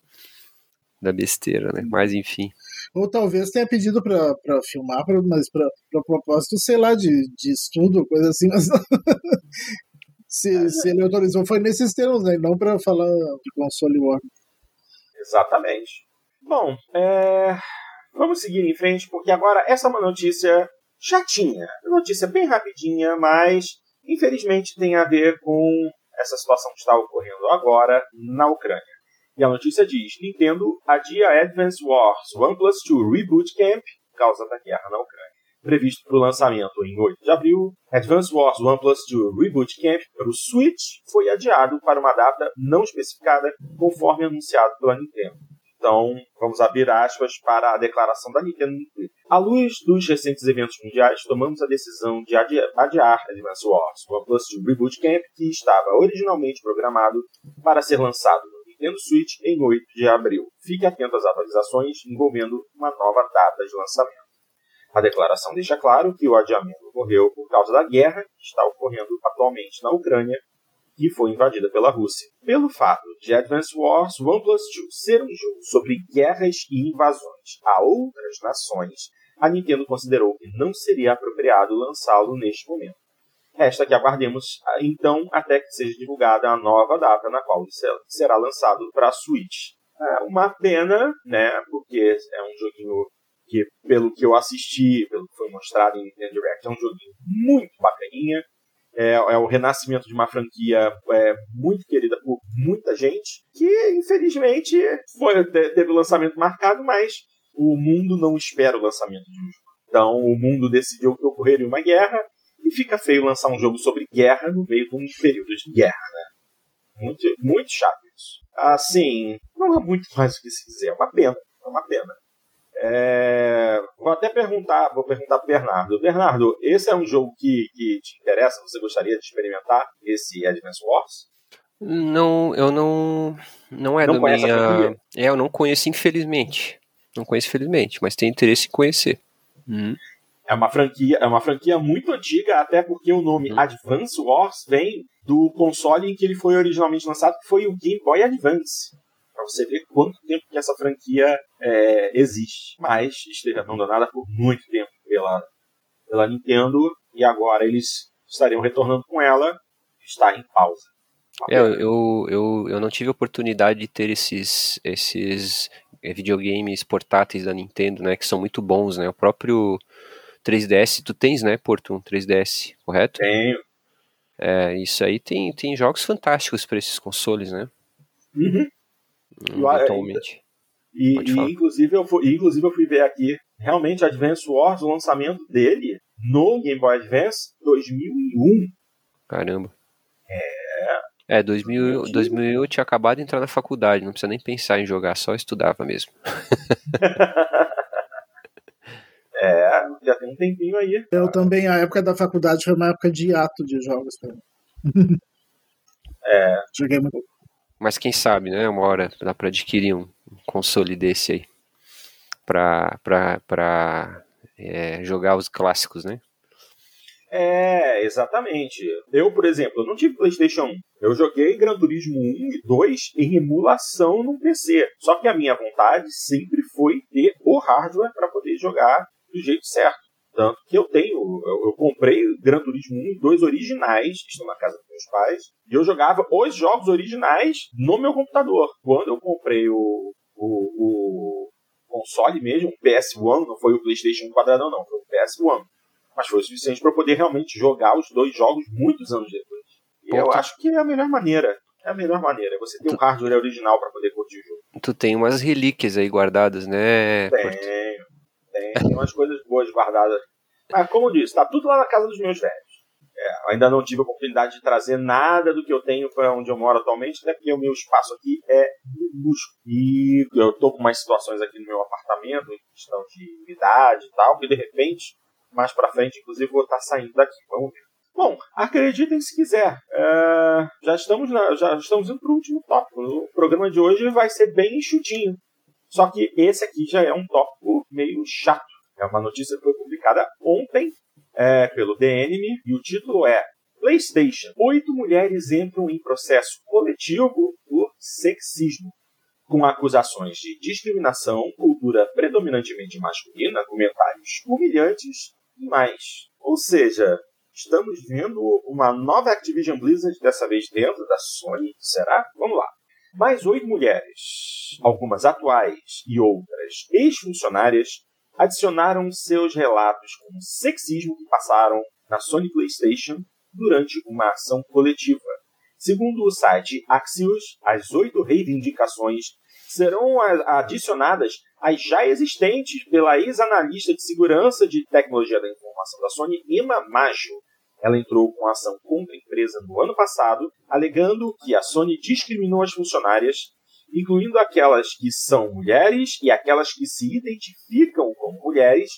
da besteira, né? Mas enfim. Ou talvez tenha pedido para filmar, pra, mas para propósito, sei lá, de, de estudo, coisa assim, mas se, se ele autorizou foi nesses termos, né? Não para falar de console war. Exatamente. Bom, é... vamos seguir em frente, porque agora essa é uma notícia chatinha. Notícia bem rapidinha, mas infelizmente tem a ver com essa situação que está ocorrendo agora na Ucrânia. E a notícia diz: Nintendo adia Advance Wars OnePlus 2 Reboot Camp causa da guerra na Ucrânia. Previsto para o lançamento em 8 de abril, Advance Wars OnePlus 2 Reboot Camp para o Switch foi adiado para uma data não especificada, conforme anunciado pela Nintendo. Então, vamos abrir aspas para a declaração da Nintendo. À luz dos recentes eventos mundiais, tomamos a decisão de adiar, adiar Advance Wars OnePlus 2 Reboot Camp, que estava originalmente programado para ser lançado Nintendo Switch em 8 de abril. Fique atento às atualizações envolvendo uma nova data de lançamento. A declaração deixa claro que o adiamento ocorreu por causa da guerra que está ocorrendo atualmente na Ucrânia que foi invadida pela Rússia. Pelo fato de Advance Wars 1 Plus 2 ser um jogo sobre guerras e invasões a outras nações, a Nintendo considerou que não seria apropriado lançá-lo neste momento. Resta que aguardemos então até que seja divulgada a nova data na qual ele será lançado para a Switch. É uma pena, né? Porque é um joguinho que, pelo que eu assisti, pelo que foi mostrado em Nintendo Direct, é um joguinho muito bacaninha é, é o renascimento de uma franquia é, muito querida por muita gente, que infelizmente foi, teve o lançamento marcado, mas o mundo não espera o lançamento de um jogo. Então o mundo decidiu que ocorreria uma guerra e fica feio lançar um jogo sobre guerra no meio de um período de guerra, né? Muito, muito chato isso. Assim, não há muito mais o que se dizer, é uma pena, é uma pena. É, vou até perguntar, vou perguntar para Bernardo. Bernardo, esse é um jogo que, que te interessa? Você gostaria de experimentar esse Advance Wars? Não, eu não, não é não da minha. É, eu não conheço infelizmente. Não conheço infelizmente, mas tenho interesse em conhecer. Uhum. É uma franquia, é uma franquia muito antiga, até porque o nome uhum. Advance Wars vem do console em que ele foi originalmente lançado, que foi o Game Boy Advance para você ver quanto tempo que essa franquia é, existe. Mas esteja abandonada por muito tempo pela, pela Nintendo e agora eles estariam retornando com ela. Está em pausa. É, eu, eu, eu não tive a oportunidade de ter esses, esses é, videogames portáteis da Nintendo, né, que são muito bons, né, o próprio 3DS, tu tens, né, Porto, um 3DS, correto? Tenho. É, isso aí tem, tem jogos fantásticos para esses consoles, né? Uhum. Atualmente. E, e inclusive, eu fui, inclusive eu fui ver aqui, realmente Advance Wars, o lançamento dele no Game Boy Advance 2001. Caramba. É. É, 2000, 2001 eu tinha acabado de entrar na faculdade, não precisa nem pensar em jogar, só estudava mesmo. é, já tem um tempinho aí. Eu também, a época da faculdade foi uma época de ato de jogos pra mim. É. Joguei muito. Mas quem sabe, né? Uma hora dá para adquirir um console desse aí. Pra, pra, pra é, jogar os clássicos, né? É, exatamente. Eu, por exemplo, eu não tive PlayStation 1. Eu joguei Gran Turismo 1 e 2 em emulação no PC. Só que a minha vontade sempre foi ter o hardware para poder jogar do jeito certo. Tanto que eu tenho, eu, eu comprei Gran Turismo 1 e 2 originais, que estão na casa dos meus pais, e eu jogava os jogos originais no meu computador. Quando eu comprei o, o, o console mesmo, o PS1, não foi o PlayStation quadradão, não, foi o PS1. Mas foi o suficiente para poder realmente jogar os dois jogos muitos anos depois. E eu acho que é a melhor maneira. É a melhor maneira. É você ter o um hardware original para poder curtir o jogo. Tu tem umas relíquias aí guardadas, né? Tenho. Tem, umas coisas boas guardadas. Mas, como eu disse, está tudo lá na casa dos meus velhos. É, ainda não tive a oportunidade de trazer nada do que eu tenho para onde eu moro atualmente, até porque o meu espaço aqui é minúsculo. E eu estou com umas situações aqui no meu apartamento, em questão de umidade e tal, que de repente, mais para frente, inclusive, vou estar tá saindo daqui. Vamos ver. Bom, acreditem se quiser. É, já, estamos na, já estamos indo para o último tópico. O programa de hoje vai ser bem enxutinho. Só que esse aqui já é um tópico meio chato. É uma notícia que foi publicada ontem é, pelo DNM e o título é PlayStation. Oito mulheres entram em processo coletivo por sexismo, com acusações de discriminação, cultura predominantemente masculina, comentários humilhantes e mais. Ou seja, estamos vendo uma nova Activision Blizzard, dessa vez dentro da Sony, será? Vamos lá. Mais oito mulheres, algumas atuais e outras ex-funcionárias, adicionaram seus relatos com sexismo que passaram na Sony PlayStation durante uma ação coletiva. Segundo o site Axios, as oito reivindicações serão adicionadas às já existentes pela ex-analista de segurança de tecnologia da informação da Sony, Emma Maggio. Ela entrou com ação contra a empresa no ano passado, alegando que a Sony discriminou as funcionárias incluindo aquelas que são mulheres e aquelas que se identificam como mulheres,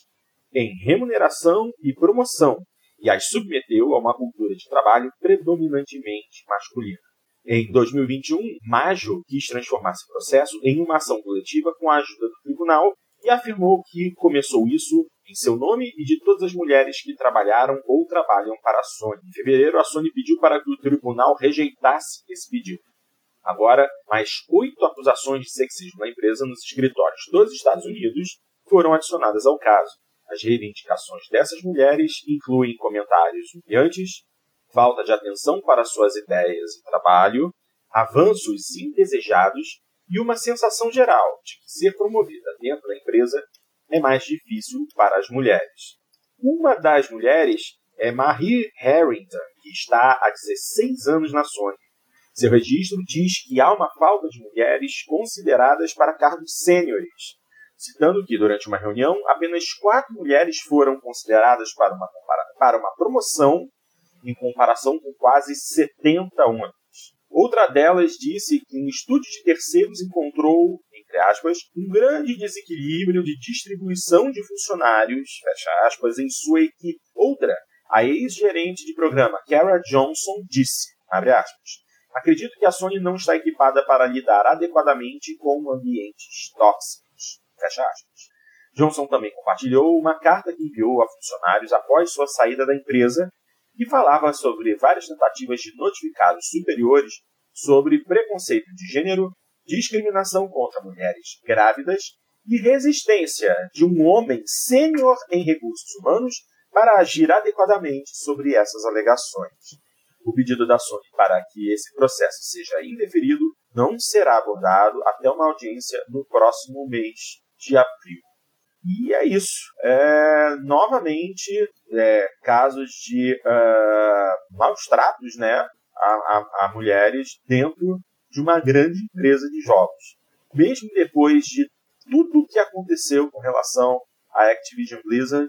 em remuneração e promoção, e as submeteu a uma cultura de trabalho predominantemente masculina. Em 2021, Majo quis transformar esse processo em uma ação coletiva com a ajuda do tribunal e afirmou que começou isso em seu nome e de todas as mulheres que trabalharam ou trabalham para a Sony. Em fevereiro, a Sony pediu para que o tribunal rejeitasse esse pedido. Agora, mais oito acusações de sexismo na empresa nos escritórios dos Estados Unidos foram adicionadas ao caso. As reivindicações dessas mulheres incluem comentários humilhantes, falta de atenção para suas ideias e trabalho, avanços indesejados e uma sensação geral de que ser promovida dentro da empresa é mais difícil para as mulheres. Uma das mulheres é Marie Harrington, que está há 16 anos na Sony. Seu registro diz que há uma falta de mulheres consideradas para cargos sêniores, citando que, durante uma reunião, apenas quatro mulheres foram consideradas para uma, para uma promoção, em comparação com quase 70 homens. Outra delas disse que um estudo de terceiros encontrou, entre aspas, um grande desequilíbrio de distribuição de funcionários, fecha aspas, em sua equipe. Outra, a ex-gerente de programa, Kara Johnson, disse, abre aspas, acredito que a Sony não está equipada para lidar adequadamente com ambientes tóxicos, fecha aspas. Johnson também compartilhou uma carta que enviou a funcionários após sua saída da empresa que falava sobre várias tentativas de notificar os superiores sobre preconceito de gênero, discriminação contra mulheres grávidas e resistência de um homem sênior em recursos humanos para agir adequadamente sobre essas alegações. O pedido da Sony para que esse processo seja indeferido não será abordado até uma audiência no próximo mês de abril. E é isso. É, novamente, é, casos de uh, maus tratos né, a, a, a, mulheres dentro de uma grande empresa de jogos. Mesmo depois de tudo o que aconteceu com relação à Activision Blizzard,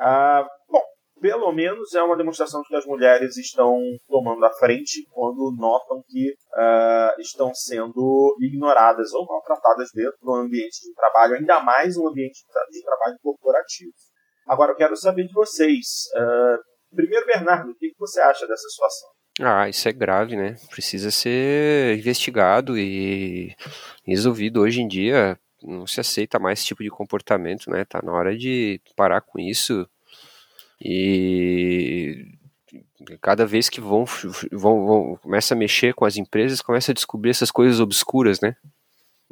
uh, bom, pelo menos é uma demonstração de que as mulheres estão tomando a frente quando notam que uh, estão sendo ignoradas ou maltratadas dentro do ambiente de trabalho, ainda mais um ambiente de trabalho corporativo. Agora eu quero saber de vocês. Uh, primeiro, Bernardo, o que você acha dessa situação? Ah, isso é grave, né? Precisa ser investigado e resolvido. Hoje em dia não se aceita mais esse tipo de comportamento, né? Tá na hora de parar com isso e cada vez que vão, vão, vão começa a mexer com as empresas, começa a descobrir essas coisas obscuras, né?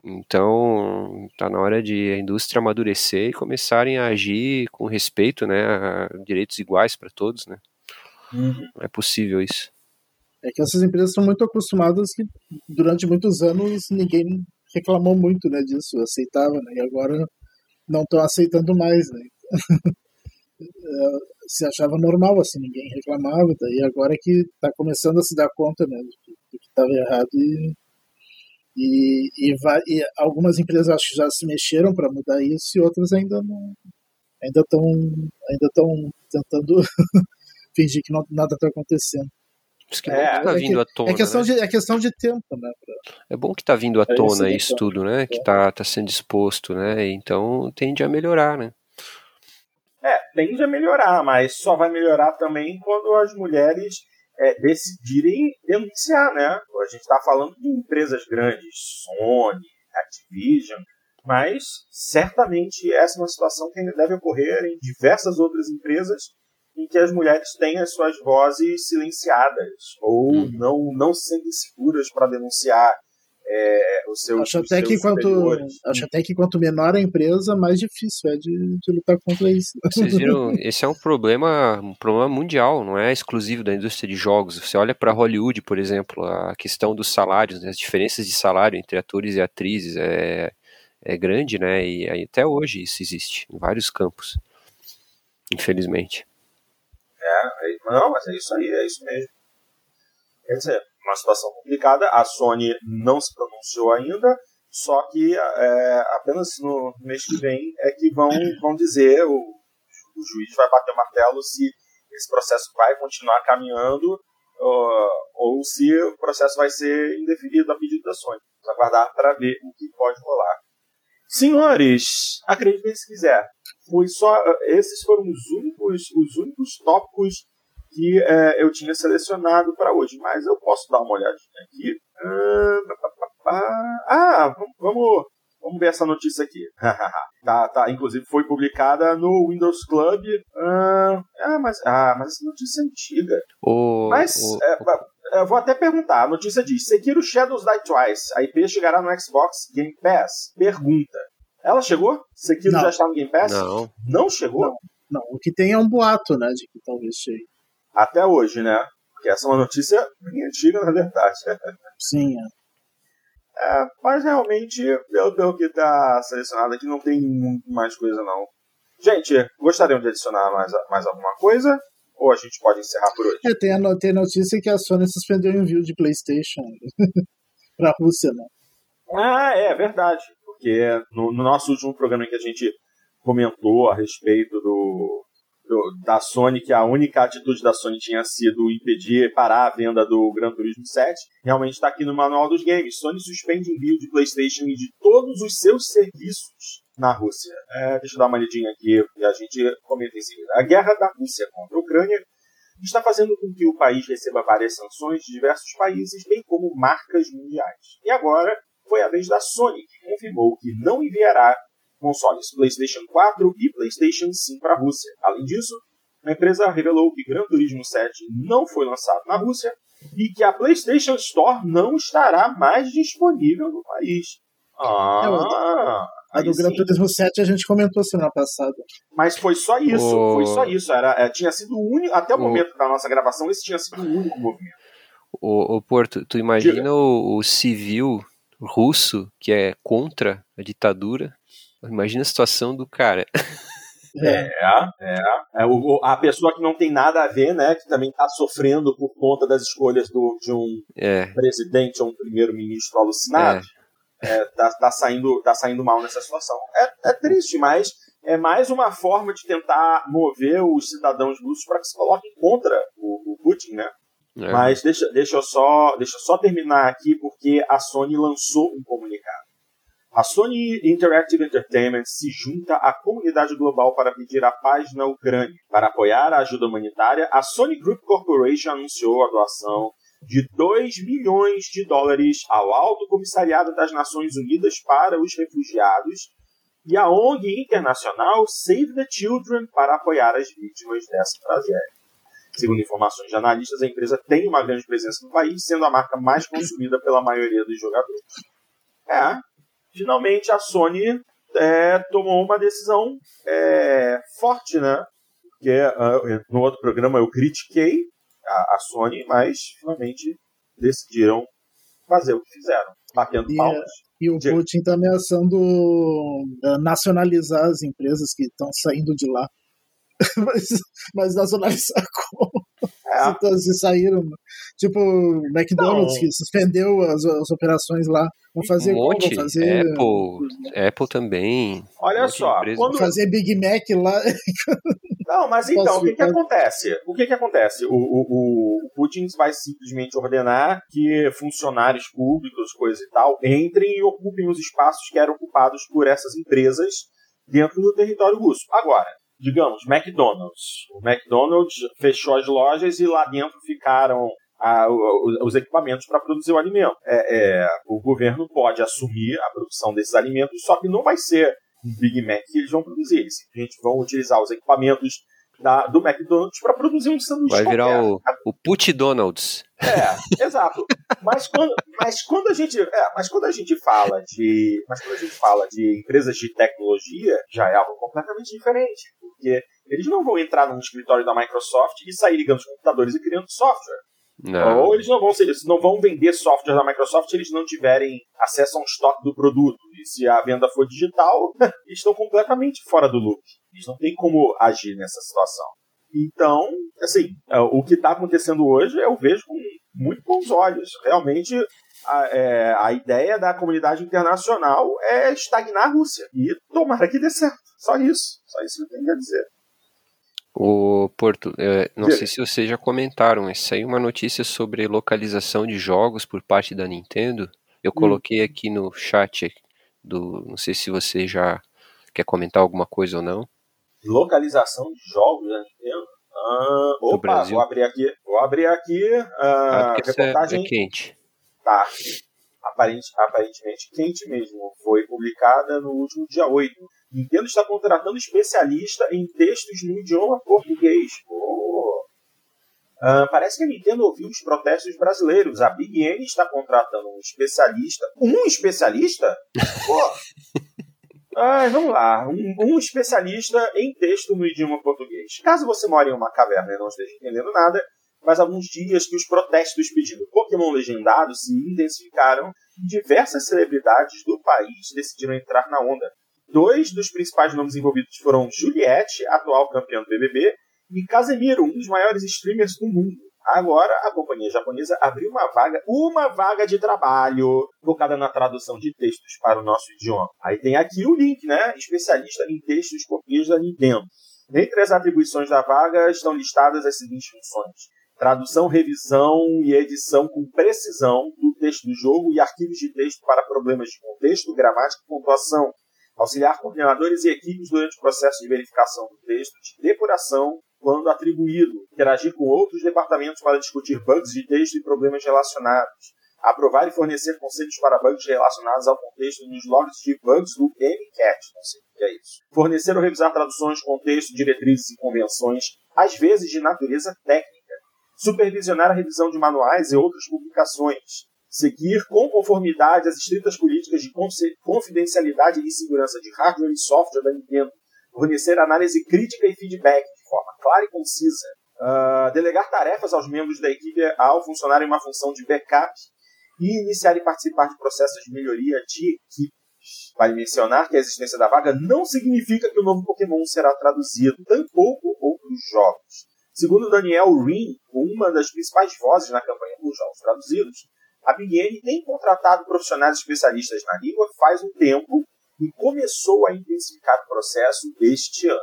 Então, tá na hora de a indústria amadurecer e começarem a agir com respeito, né, a direitos iguais para todos, né? Uhum. Não é possível isso. É que essas empresas são muito acostumadas que durante muitos anos ninguém reclamou muito, né, disso, aceitava, né? E agora não estão aceitando mais, né? É, se achava normal, assim, ninguém reclamava, daí agora é que está começando a se dar conta né, do que estava errado e, e, e, vai, e, algumas empresas acho que já se mexeram para mudar isso e outras ainda não ainda estão ainda estão tentando fingir que não, nada está acontecendo. Que é, bom que tá é vindo que, à tona. É questão, né? de, é questão de tempo, né? É bom que tá vindo à é tona isso, tudo, né? Que tá, tá sendo exposto, né? Então tende a melhorar, né? É, tende a melhorar, mas só vai melhorar também quando as mulheres é, decidirem denunciar, né? A gente está falando de empresas grandes, Sony, Activision, mas certamente essa é uma situação que deve ocorrer em diversas outras empresas em que as mulheres têm as suas vozes silenciadas ou hum. não, não se sentem seguras para denunciar é, os seus, acho até que quanto acho até que quanto menor a empresa mais difícil é de, de, lutar contra isso. Vocês viram esse é um problema um problema mundial não é exclusivo da indústria de jogos. Você olha para Hollywood por exemplo a questão dos salários né, as diferenças de salário entre atores e atrizes é é grande né e até hoje isso existe em vários campos infelizmente é, é não mas é isso aí é isso mesmo quer dizer uma situação complicada. A Sony não se pronunciou ainda, só que é, apenas no mês que vem é que vão, vão dizer, o, o juiz vai bater o martelo se esse processo vai continuar caminhando uh, ou se o processo vai ser indefinido a pedido da Sony. Vamos aguardar para ver o que pode rolar. Senhores, acreditem se quiser. Foi só, esses foram os únicos, os únicos tópicos que é, eu tinha selecionado para hoje, mas eu posso dar uma olhadinha aqui. Ah, ah vamos, Vamos ver essa notícia aqui. tá, tá, inclusive foi publicada no Windows Club. Ah, ah, mas, ah mas essa notícia é antiga. O, mas o, é, eu vou até perguntar. A notícia diz: Sekiro Shadows Die Twice. A IP chegará no Xbox Game Pass. Pergunta. Ela chegou? Sekiro Não. já está no Game Pass? Não. Não chegou? Não. Não, o que tem é um boato, né, de que talvez chegue. Até hoje, né? Porque essa é uma notícia bem antiga, na verdade. Sim, é. É, mas realmente, pelo, pelo que está selecionado aqui, não tem muito mais coisa, não. Gente, gostariam de adicionar mais, mais alguma coisa? Ou a gente pode encerrar por hoje? É, tem, a, tem notícia que a Sony suspendeu o envio de PlayStation pra Rússia, né? Ah, é verdade. Porque no, no nosso último programa em que a gente comentou a respeito do, do- da Sony, que a única atitude da Sony tinha sido impedir, parar a venda do Gran Turismo 7, realmente está aqui no manual dos games. Sony suspende envio de PlayStation e de todos os seus serviços na Rússia. É, deixa eu dar uma lidinha aqui e a gente comenta em seguida. A guerra da Rússia contra a Ucrânia está fazendo com que o país receba várias sanções de diversos países, bem como marcas mundiais. E agora foi a vez da Sony, que confirmou que não enviará consoles PlayStation 4 e PlayStation 5 para a Rússia. Além disso, a empresa revelou que Gran Turismo 7 não foi lançado na Rússia e que a PlayStation Store não estará mais disponível no país. Ah, A aí do Gran. Turismo 7 a gente comentou semana passada. Mas foi só isso, O- foi só isso. Era, é, tinha sido o único, até o O- momento da nossa gravação, esse tinha sido o único movimento. O, o Porto, tu imagina o, o civil russo que é contra a ditadura? Imagina a situação do cara. É, É, é. é o- o- a pessoa que não tem nada a ver, né, que também está sofrendo por conta das escolhas do, de um É, presidente ou um primeiro-ministro alucinado, é, tá, tá saindo, tá saindo mal nessa situação. É, é triste, mas é mais uma forma de tentar mover os cidadãos russos para que se coloquem contra o, o Putin, né? É. Mas deixa, deixa, eu só, deixa eu só terminar aqui, porque a Sony lançou um comunicado. A Sony Interactive Entertainment se junta à comunidade global para pedir a paz na Ucrânia. Para apoiar a ajuda humanitária, a Sony Group Corporation anunciou a doação de 2 milhões de dólares ao Alto Comissariado das Nações Unidas para os Refugiados e à ONG internacional Save the Children para apoiar as vítimas dessa tragédia. Segundo informações de analistas, a empresa tem uma grande presença no país, sendo a marca mais consumida pela maioria dos jogadores. É, finalmente a Sony é, tomou uma decisão é, forte, né? Porque ah, no outro programa eu critiquei a, a Sony, mas finalmente decidiram fazer o que fizeram, batendo E, palmas. E o Diga. Putin está ameaçando eh, nacionalizar as empresas que estão saindo de lá. mas, mas nacionalizar como? É, Se, se saíram. Tipo, o McDonald's, Não. que suspendeu as, as operações lá. Vão fazer um como? monte. Vão fazer, Apple, Apple também. um olha de só, quando, fazer Big Mac lá. Não, mas então, Posso o que, que acontece? O que, que acontece? O, o, o- o Putin vai simplesmente ordenar que funcionários públicos, coisa e tal, entrem e ocupem os espaços que eram ocupados por essas empresas dentro do território russo. Agora, digamos, McDonald's. O McDonald's fechou as lojas e lá dentro ficaram o- os equipamentos para produzir o alimento. É, é, o governo pode assumir a produção desses alimentos, só que não vai ser um Big Mac que eles vão produzir. Eles simplesmente vão utilizar os equipamentos da- do McDonald's para produzir um sanduíche Vai virar qualquer. o, o Put Donalds. É, exato. Mas quando, mas quando a gente, é, mas quando a gente fala de, mas quando a gente fala de empresas de tecnologia, já é algo completamente diferente, porque eles não vão entrar num escritório da Microsoft e sair ligando os computadores e criando software. Não. Ou eles não vão ser, eles não vão vender software da Microsoft se eles não tiverem acesso a um estoque do produto. E se a venda for digital, eles estão completamente fora do loop. Eles não têm como agir nessa situação. Então, assim, é, o que está acontecendo hoje eu vejo com muito bons olhos. Realmente, a, é, a ideia da comunidade internacional é estagnar a Rússia. E tomara que dê certo. Só isso. Só isso que eu tenho a dizer. O Porto, é, não Diga. sei se vocês já comentaram, mas saiu uma notícia sobre localização de jogos por parte da Nintendo. Eu coloquei aqui no chat do, não sei se você já quer comentar alguma coisa ou não. Localização de jogos da Nintendo. Ah, opa, vou abrir aqui. Vou abrir aqui. ah, Ah, essa é, reportagem. é quente. Tá. aparente, aparentemente quente mesmo. Foi publicada no último dia 8. Nintendo está contratando especialista em textos no idioma português. Oh. Uh, parece que a Nintendo ouviu os protestos brasileiros. A Big N está contratando um especialista. Um especialista? Pô! Ai, vamos lá. Um, um, especialista em texto no idioma português. Caso você more em uma caverna e não esteja entendendo nada, faz alguns dias que os protestos pedindo Pokémon legendado se intensificaram e diversas celebridades do país decidiram entrar na onda. Dois dos principais nomes envolvidos foram Juliette, atual campeã do BBB, e Casemiro, um dos maiores streamers do mundo. Agora, a companhia japonesa abriu uma vaga, uma vaga de trabalho focada na tradução de textos para o nosso idioma. Aí tem aqui o link, né? Especialista em textos portugueses da Nintendo. Dentre as atribuições da vaga estão listadas as seguintes funções: tradução, revisão e edição com precisão do texto do jogo e arquivos de texto para problemas de contexto, gramática e pontuação, auxiliar coordenadores e equipes durante o processo de verificação do texto, de depuração quando atribuído, interagir com outros departamentos para discutir bugs de texto e problemas relacionados, aprovar e fornecer conselhos para bugs relacionados ao contexto nos logs de bugs do MCAT, não sei o que é isso. Fornecer ou revisar traduções, contexto, diretrizes e convenções, às vezes de natureza técnica. Supervisionar a revisão de manuais e outras publicações seguir com conformidade as estritas políticas de confidencialidade e segurança de hardware e software da Nintendo, fornecer análise crítica e feedback forma clara e concisa, uh, delegar tarefas aos membros da equipe ao funcionarem uma função de backup e iniciar e participar de processos de melhoria de equipes. Vale mencionar que a existência da vaga não significa que o novo Pokémon será traduzido, tampouco outros jogos. Segundo Daniel Rin, uma das principais vozes na campanha dos jogos traduzidos, a Big N tem contratado profissionais especialistas na língua faz um tempo e começou a intensificar o processo este ano.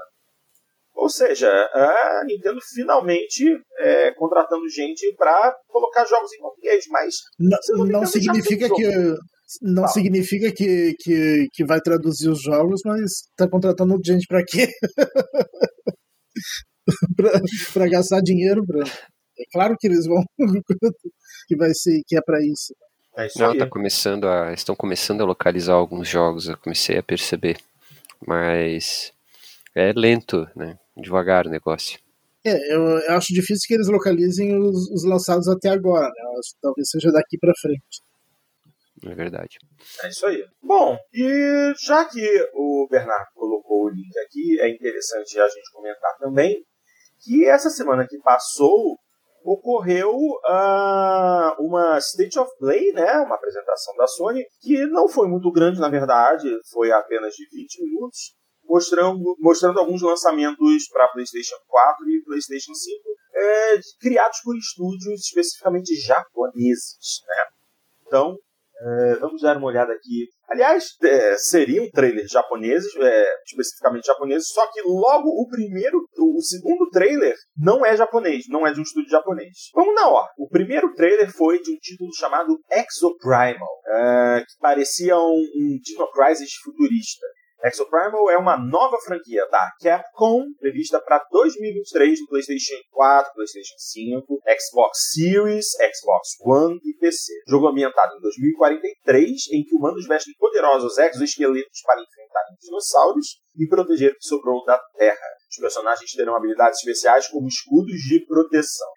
Ou seja, a Nintendo finalmente é, contratando gente para colocar jogos em português, mas não, não significa que não Fala. significa que, que, que vai traduzir os jogos, mas está contratando gente para quê? para gastar dinheiro, pra... é claro que eles vão que vai ser que é para isso. É isso Não, tá começando a, estão começando a localizar alguns jogos, eu comecei a perceber, mas é lento, né? Devagar o negócio. É, eu, eu acho difícil que eles localizem os, os lançados até agora, né? Acho, talvez seja daqui para frente. É verdade. É isso aí. Bom, e já que o Bernardo colocou o link aqui, é interessante a gente comentar também que essa semana que passou ocorreu uh, uma State of Play, né, uma apresentação da Sony, que não foi muito grande, na verdade, foi apenas de 20 minutos, mostrando, mostrando alguns lançamentos para PlayStation 4 e PlayStation 5, é, criados por estúdios especificamente japoneses. Né? Então, é, vamos dar uma olhada aqui. Aliás, é, seriam trailers japoneses, é, especificamente japoneses, só que logo o primeiro, o segundo trailer não é japonês, não é de um estúdio japonês. Vamos na ordem. O primeiro trailer foi de um título chamado Exoprimal, é, que parecia um, um Dino Crisis futurista. Exoprimal é uma nova franquia da Capcom, prevista para 2023 no PlayStation 4, PlayStation 5, Xbox Series, Xbox One e PC. Jogo ambientado em 2043, em que humanos vestem poderosos exoesqueletos para enfrentar dinossauros e proteger o que sobrou da Terra. Os personagens terão habilidades especiais como escudos de proteção.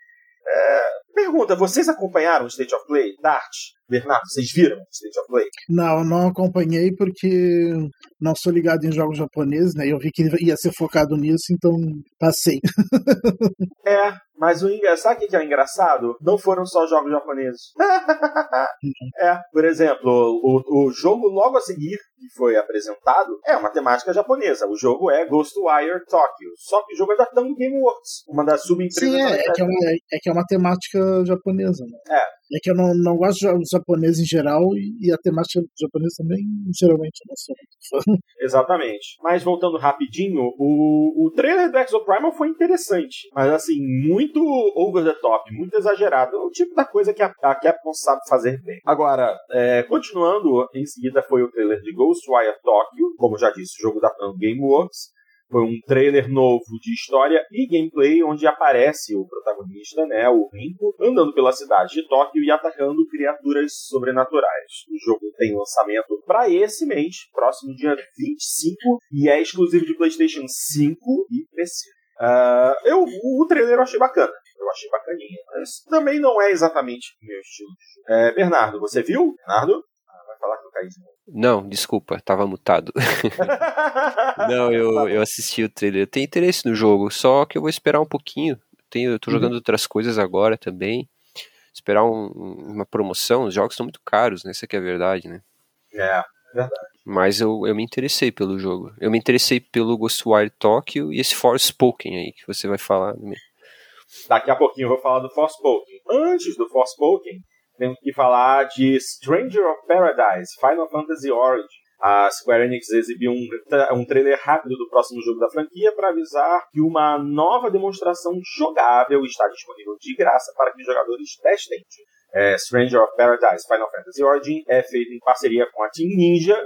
É, pergunta, vocês acompanharam o State of Play? Dart, Bernardo, vocês viram State of Play? Não, não acompanhei porque não sou ligado em jogos japoneses, né? Eu vi que ia ser focado nisso, então passei. é, mas o sabe o que é engraçado? Não foram só jogos japoneses. é, por exemplo, o, o jogo logo a seguir que foi apresentado é uma temática japonesa. O jogo é Ghostwire Tokyo. Só que o jogo é da Tango Gameworks, uma das subempresas. Sim, é, é, que é, uma, é que é uma temática japonesa. Né? É. É que eu não, não gosto de jogos japoneses em geral e a temática japonesa também, geralmente, não sou muito fã. Exatamente. Mas voltando rapidinho, o, o trailer do Exoprimal foi interessante. Mas, assim, muito over the top, muito exagerado. É o tipo da coisa que a, a Capcom sabe fazer bem. Agora, é, continuando, em seguida foi o trailer de Ghostwire Tokyo, como já disse, o jogo da Gameworks. Foi um trailer novo de história e gameplay onde aparece o protagonista, né, o Rinko, andando pela cidade de Tóquio e atacando criaturas sobrenaturais. O jogo tem lançamento para esse mês, próximo dia 25, e é exclusivo de PlayStation 5 e PC. Uh, ah, eu, o trailer eu achei bacana. Eu achei bacaninha. Mas também não é exatamente o meu estilo. É, Bernardo, você viu? Bernardo? Novo. Não, desculpa, tava mutado. não, eu, eu assisti o trailer. Eu tenho interesse no jogo, só que eu vou esperar um pouquinho. Eu, tenho, eu tô jogando uhum. outras coisas agora também. Esperar um, uma promoção, os jogos estão muito caros, né? Essa que é a verdade, né? É, verdade. Mas eu, eu me interessei pelo jogo. Eu me interessei pelo Ghostwire Tokyo e esse Forspoken aí que você vai falar. Né? Daqui a pouquinho eu vou falar do Forspoken. Antes do Forspoken, temos que falar de Stranger of Paradise, Final Fantasy Origin. A Square Enix exibiu um, um trailer rápido do próximo jogo da franquia para avisar que uma nova demonstração jogável está disponível de graça para que os jogadores testem. É, Stranger of Paradise Final Fantasy Origin é feito em parceria com a Team Ninja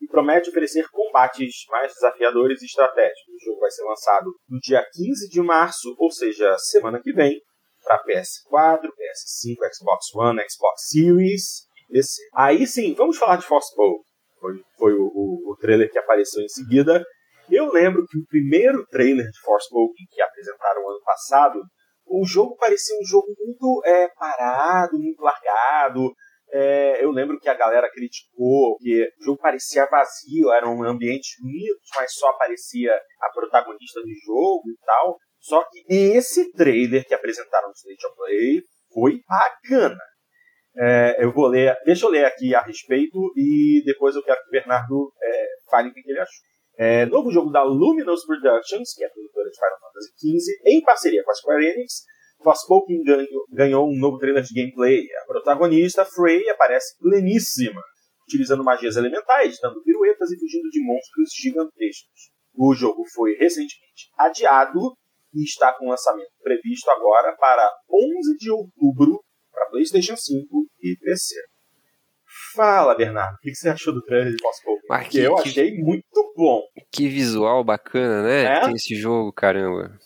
e promete oferecer combates mais desafiadores e estratégicos. O jogo vai ser lançado no dia 15 de março, ou seja, semana que vem, para PS4, PS5, Xbox One, Xbox Series e PC. Aí sim, vamos falar de Forspoken. Foi, foi o, o, o, trailer que apareceu em seguida. Eu lembro que o primeiro trailer de Forspoken que apresentaram ano passado, o jogo parecia um jogo muito é, parado, muito largado. É, eu lembro que a galera criticou que o jogo parecia vazio, eram ambientes bonitos, mas só aparecia a protagonista do jogo e tal. Só que esse trailer que apresentaram no State of Play foi bacana. É, eu vou ler, deixa eu ler aqui a respeito e depois eu quero que o Bernardo é, fale o que ele achou. É, novo jogo da Luminous Productions, que é a produtora de Final Fantasy XV, em parceria com a Square Enix. Forspoken ganhou, ganhou um novo trailer de gameplay. A protagonista, Frey, aparece pleníssima, utilizando magias elementais, dando piruetas e fugindo de monstros gigantescos. O jogo foi recentemente adiado e está com lançamento previsto agora para 11 de outubro para PlayStation 5 e PC. Fala, Bernardo, o que você achou do trailer de? Ah, que, eu que, achei muito bom. Que visual bacana, né? É? Tem esse jogo, caramba.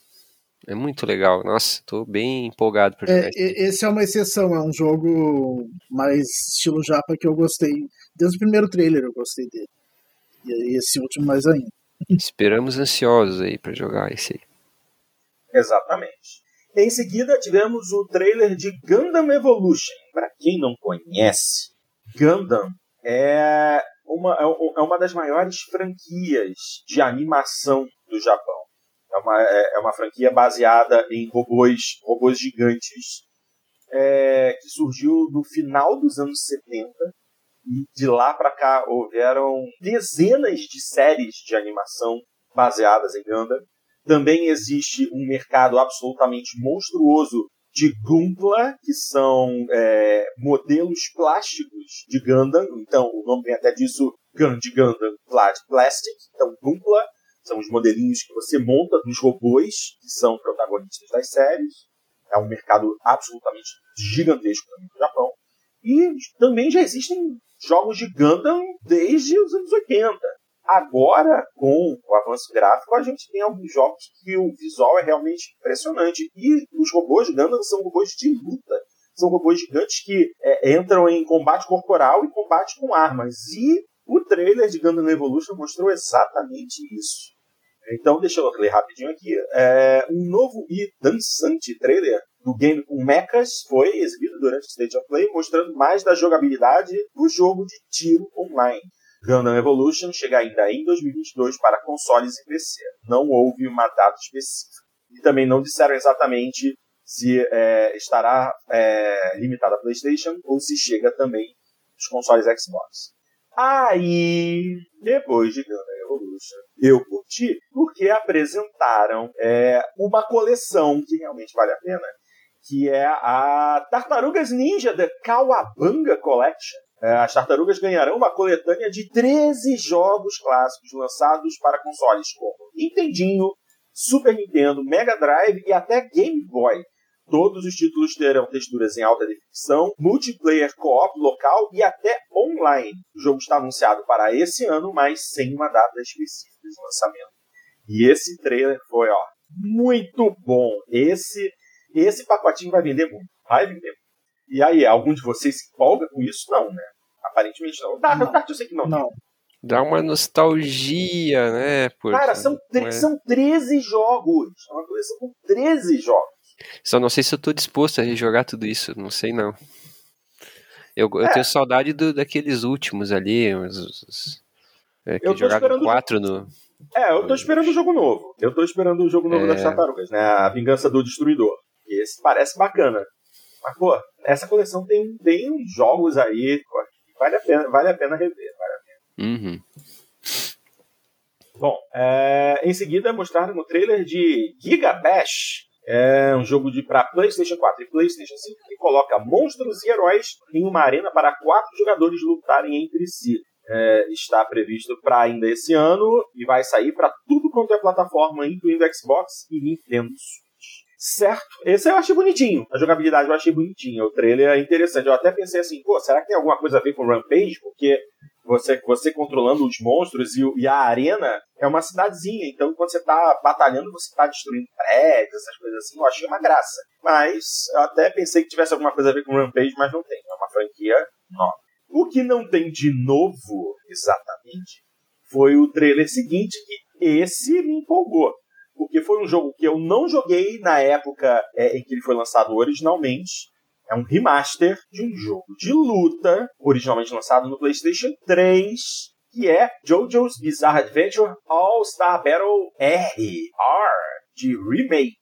É muito legal. Nossa, tô bem empolgado por jogar. É, esse é uma exceção, é um jogo mais estilo japa que eu gostei. Desde o primeiro trailer eu gostei dele. E esse último mais ainda. Esperamos ansiosos aí para jogar esse aí. Exatamente. Em seguida, tivemos o trailer de Gundam Evolution. Para quem não conhece, Gundam é uma, é, é uma das maiores franquias de animação do Japão. É uma, é, é uma franquia baseada em robôs, robôs gigantes é, que surgiu no final dos anos 70 e de lá para cá houveram dezenas de séries de animação baseadas em Gundam também existe um mercado absolutamente monstruoso de Gunpla, que são é, modelos plásticos de Gundam. Então, o nome vem até disso, de Gundam Plastic. Então, Gunpla são os modelinhos que você monta dos robôs que são protagonistas das séries. É um mercado absolutamente gigantesco também no Japão. E também já existem jogos de Gundam desde os anos 80. Agora, com o avanço gráfico, a gente tem alguns jogos que o visual é realmente impressionante. E os robôs Gundam são robôs de luta. São robôs gigantes que é, entram em combate corporal e combate com armas. E o trailer de Gundam Evolution mostrou exatamente isso. Então, deixa eu ler rapidinho aqui. É, um novo e dançante trailer do game com mechas foi exibido durante o State of Play, mostrando mais da jogabilidade do jogo de tiro online. Gundam Evolution chega ainda em 2022 para consoles e PC. Não houve uma data específica. E também não disseram exatamente se é, estará é, limitada a PlayStation ou se chega também os consoles Xbox. Aí, depois de Gundam Evolution, eu curti porque apresentaram é, uma coleção que realmente vale a pena, que é a Tartarugas Ninja The Kawabanga Collection as tartarugas ganharão uma coletânea de 13 jogos clássicos lançados para consoles como Nintendinho, Super Nintendo, Mega Drive e até Game Boy. Todos os títulos terão texturas em alta definição, multiplayer co-op local e até online. O jogo está anunciado para esse ano, mas sem uma data específica de lançamento. E esse trailer foi, ó, muito bom. Esse esse pacotinho vai vender muito. Vai vender muito. E aí, algum de vocês se empolga com isso? Não, né? Aparentemente não. Dá, não. Eu sei que não. Não. Dá uma nostalgia, né? Porque Cara, são, é- são 13 jogos. É uma coleção com 13 jogos. Só não sei se eu tô disposto a rejogar tudo isso, não sei não. Eu, eu É. tenho saudade do, daqueles últimos ali, os, os- é, que Eu jogaram quatro no. É, eu tô esperando o jogo novo. Eu tô esperando o jogo novo É. das tartarugas, né? A Vingança do Destruidor. E esse parece bacana. Mas, pô, essa coleção tem, tem jogos aí vale a pena, vale a pena rever. Vale Uhum. Bom, é, em seguida mostraram o trailer de Giga Bash. É um jogo de para PlayStation 4 e PlayStation 5 que coloca monstros e heróis em uma arena para quatro jogadores lutarem entre si. É, está previsto para ainda esse ano e vai sair para tudo quanto é plataforma, incluindo Xbox e Nintendo. Certo? Esse eu achei bonitinho. A jogabilidade eu achei bonitinha. O trailer é interessante. Eu até pensei assim, pô, será que tem alguma coisa a ver com Rampage? Porque você, você controlando os monstros e, e a arena é uma cidadezinha. Então, quando você tá batalhando, você tá destruindo prédios, essas coisas assim. Eu achei uma graça. Mas eu até pensei que tivesse alguma coisa a ver com Rampage, mas não tem. É uma franquia nova. O que não tem de novo, exatamente, foi o trailer seguinte, que esse me empolgou. Porque foi um jogo que eu não joguei na época é, em que ele foi lançado originalmente. É um remaster de um jogo de luta, originalmente lançado no PlayStation 3, que é JoJo's Bizarre Adventure All-Star Battle R, R, de remake.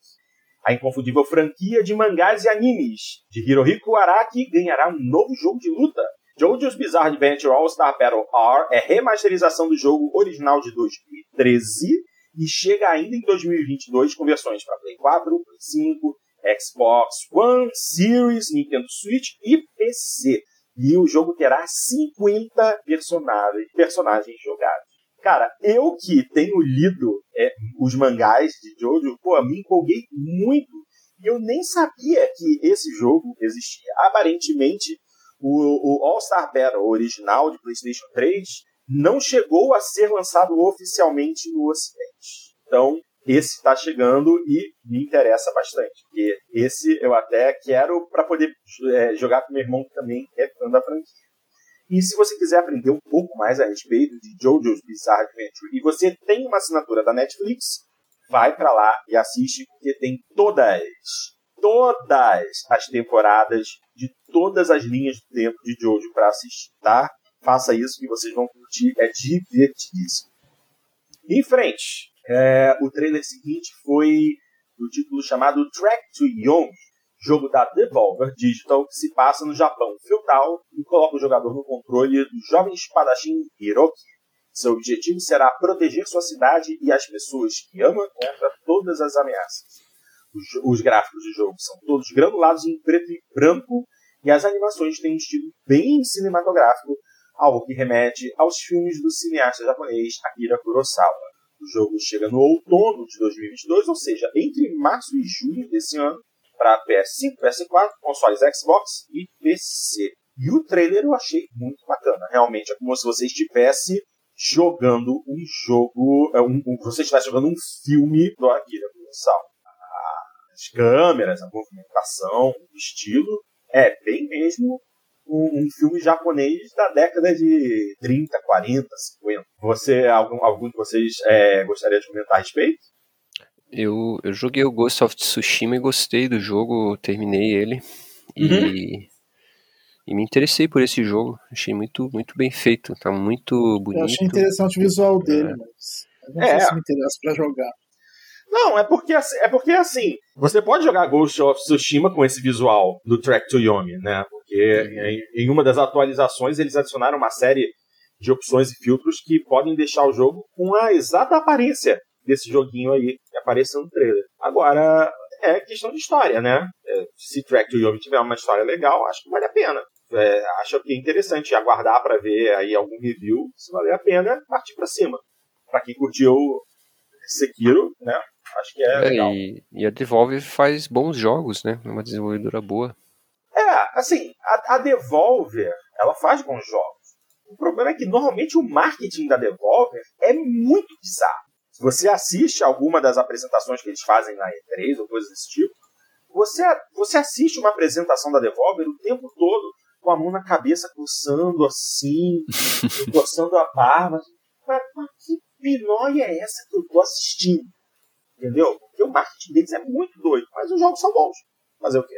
A inconfundível franquia de mangás e animes de Hirohiko Araki ganhará um novo jogo de luta. JoJo's Bizarre Adventure All-Star Battle R é remasterização do jogo original de 2013 e chega ainda em 2022 com versões para Play 4, Play 5, Xbox One, Series, Nintendo Switch e PC. E o jogo terá 50 personagens, personagens jogados. Cara, eu que tenho lido é, os mangás de Jojo, pô, me empolguei muito. E eu nem sabia que esse jogo existia. Aparentemente, o, o All-Star Battle original de PlayStation 3 não chegou a ser lançado oficialmente no Ocidente. Então, esse está chegando e me interessa bastante. Porque esse eu até quero para poder é, jogar com meu irmão que também é fã da franquia. E se você quiser aprender um pouco mais a respeito de JoJo's Bizarre Adventure e você tem uma assinatura da Netflix, vai para lá e assiste porque tem todas, todas as temporadas de todas as linhas do tempo de Jojo para assistir, tá? Faça isso que vocês vão curtir, é divertidíssimo. Em frente, é, o trailer seguinte foi do título chamado Track to Young, jogo da Devolver Digital que se passa no Japão feudal e coloca o jogador no controle do jovem espadachim Hiroki. Seu objetivo será proteger sua cidade e as pessoas que ama contra todas as ameaças. Os, os gráficos do jogo são todos granulados em preto e branco e as animações têm um estilo bem cinematográfico, algo que remete aos filmes do cineasta japonês Akira Kurosawa. O jogo chega no outono de 2022, ou seja, entre março e junho desse ano, para PS5, PS4, consoles Xbox e PC. E o trailer eu achei muito bacana. Realmente é como se você estivesse jogando um jogo, é, um, um, você estivesse jogando um filme do Akira Kurosawa. As câmeras, a movimentação, o estilo, é bem mesmo um, um, filme japonês da década de 30, 40, 50. Você, algum, algum de vocês é, gostaria de comentar a respeito? Eu, eu joguei o Ghost of Tsushima e gostei do jogo, terminei ele. E, Uhum. e me interessei por esse jogo. Achei muito, muito bem feito, tá muito bonito. Eu achei interessante o visual dele, É. mas eu não É. sei se me interessa pra jogar. Não, é porque, assim- é porque assim, você pode jogar Ghost of Tsushima com esse visual do Track to Yomi, né? Porque em, em uma das atualizações eles adicionaram uma série de opções e filtros que podem deixar o jogo com a exata aparência desse joguinho aí que apareceu no trailer. Agora, é questão de história, né? É, se Track to Yomi tiver uma história legal, acho que vale a pena. É, acho que é interessante aguardar para ver aí algum review, se valer a pena, partir para cima. Para quem curtiu Sekiro, né? Acho que é, É, legal. e, e a Devolver faz bons jogos, né? É uma desenvolvedora boa. É, assim, a, a Devolver, ela faz bons jogos. O problema é que normalmente o marketing da Devolver é muito bizarro. Se você assiste alguma das apresentações que eles fazem na E3 ou coisas desse tipo, você, você assiste uma apresentação da Devolver o tempo todo com a mão na cabeça, coçando assim, coçando a barba. Mas, mas que pinóia é essa que eu tô assistindo? Entendeu? Porque o marketing deles é muito doido, mas os jogos são bons. Fazer o quê?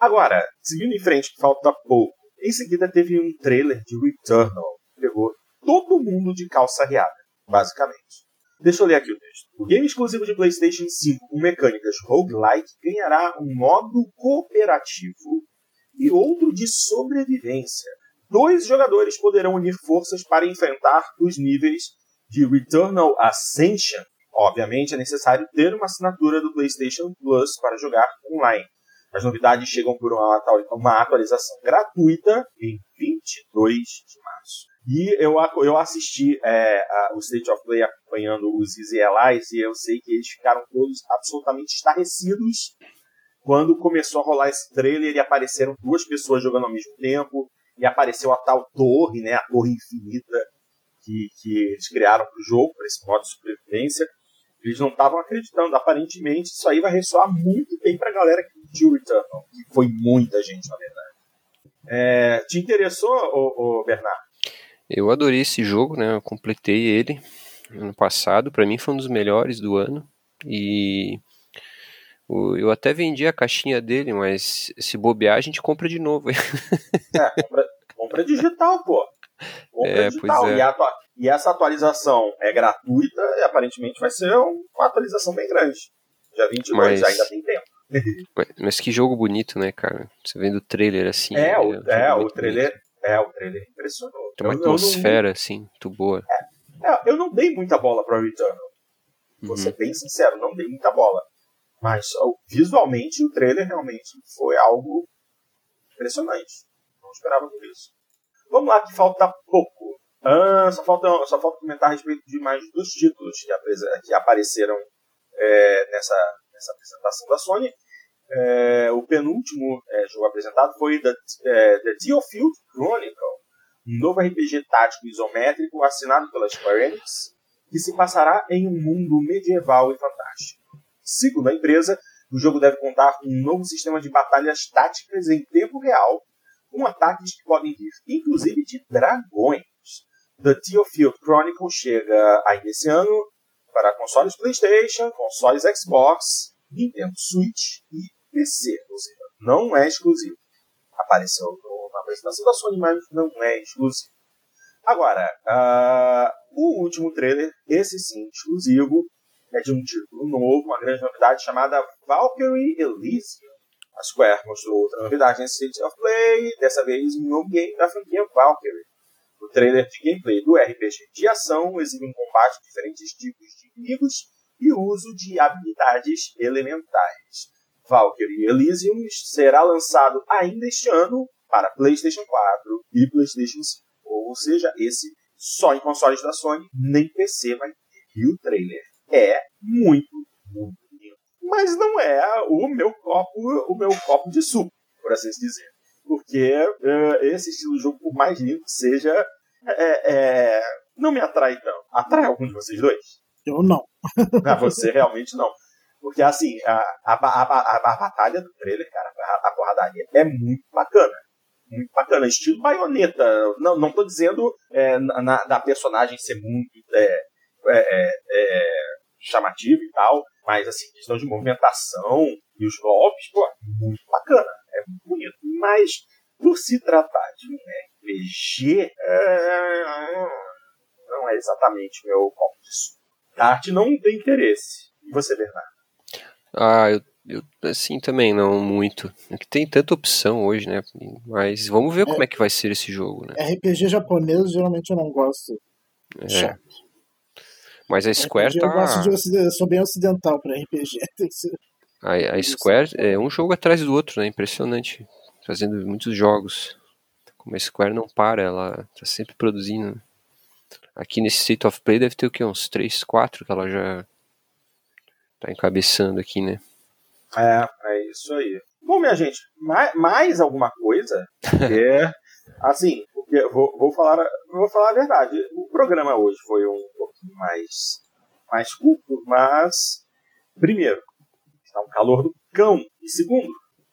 Agora, seguindo em frente, que falta pouco. Em seguida teve um trailer de Returnal. Pegou todo mundo de calça riada, basicamente. Deixa eu ler aqui o texto. O game exclusivo de PlayStation 5 com mecânicas roguelike ganhará um modo cooperativo e outro de sobrevivência. Dois jogadores poderão unir forças para enfrentar os níveis de Returnal Ascension. Obviamente é necessário ter uma assinatura do PlayStation Plus para jogar online. As novidades chegam por uma atualização gratuita em 22 de março. E eu, eu assisti é, a, o State of Play acompanhando os Easy Allies e eu sei que eles ficaram todos absolutamente estarrecidos quando começou a rolar esse trailer e apareceram duas pessoas jogando ao mesmo tempo e apareceu a tal torre, né, a torre infinita que, que eles criaram para o jogo, para esse modo de sobrevivência. Eles não estavam acreditando. Aparentemente, isso aí vai ressoar muito bem para a galera que curtiu Returnal, que foi muita gente, na verdade. É, te interessou, ô, ô Bernardo? Eu adorei esse jogo, né? Eu completei ele ano passado. Para mim foi um dos melhores do ano. E eu até vendi a caixinha dele, mas se bobear a gente compra de novo. é, compra, compra digital, pô. É, digital. É. E, a, e, essa atualização é gratuita e aparentemente vai ser uma atualização bem grande. Dia 22, mas... ainda tem tempo. Mas que jogo bonito, né, cara? Você vendo o trailer assim. É, o, é, é o trailer. Bonito. É, o trailer impressionou. Tem uma eu, atmosfera, eu não... assim, muito boa. É, é, eu não dei muita bola pra Returnal. Vou uhum. ser bem sincero, não dei muita bola. Mas visualmente o trailer realmente foi algo impressionante. Não esperava por isso. Vamos lá, que falta pouco. Ah, só, falta, só falta comentar a respeito de mais dois títulos que, que apareceram é, nessa, nessa apresentação da Sony. É, o penúltimo é, jogo apresentado foi The, é, The Theofield Chronicle, um novo RPG tático isométrico assinado pela Square Enix, que se passará em um mundo medieval e fantástico. Segundo a empresa, o jogo deve contar com um novo sistema de batalhas táticas em tempo real, com ataques que podem vir, inclusive, de dragões. The Theofield Chronicle chega ainda esse ano para consoles PlayStation, consoles Xbox, Nintendo Switch e PC, não é exclusivo. Apareceu na apresentação da Sony, mas não é exclusivo. Agora, uh, o último trailer, esse sim, exclusivo, é de um título novo, uma grande novidade chamada Valkyrie Elysium. A Square mostrou outra novidade nesse State of Play, dessa vez um novo game da franquia Valkyrie. O trailer de gameplay do RPG de ação exibe um combate de diferentes tipos de inimigos e uso de habilidades elementais. Valkyrie Elysium será lançado ainda este ano para PlayStation 4 e PlayStation 5. Ou seja, esse só em consoles da Sony, nem PC vai ter. E o trailer é muito, muito. Mas não é o meu copo, o meu copo de suco, por assim dizer. Porque uh, esse estilo de jogo, por mais lindo que seja, é, é, não me atrai tanto. Atrai algum de vocês dois? Eu não. ah, você realmente não. Porque, assim, a, a, a, a, batalha do trailer, cara, a, a porradaria é muito bacana. Muito bacana. Estilo baioneta. Não, não tô dizendo é, na, da personagem ser muito é, é, é, chamativa e tal, mas, assim, questão de movimentação e os golpes, pô, muito bacana. É muito bonito. Mas, por se tratar de um RPG, é, não é exatamente meu suco. A arte não tem interesse. E você, Bernardo? Ah, eu, eu assim também não muito. É que tem tanta opção hoje, né? Mas vamos ver é, como é que vai ser esse jogo, né? RPG japonês geralmente eu não gosto. É. Mas a Square RPG, tá. Eu gosto de eu sou bem ocidental para RPG. A, a Square é um jogo atrás do outro, né? Impressionante. Fazendo muitos jogos. Como a Square não para, ela tá sempre produzindo. Aqui nesse State of Play deve ter o que? Uns 3, 4 que ela já tá encabeçando aqui, né? É, é isso aí. Bom, minha gente, mais, mais alguma coisa? É, assim, vou, vou, falar, vou falar a verdade. O programa hoje foi um pouquinho mais mais curto, mas primeiro, está um calor do cão. E segundo,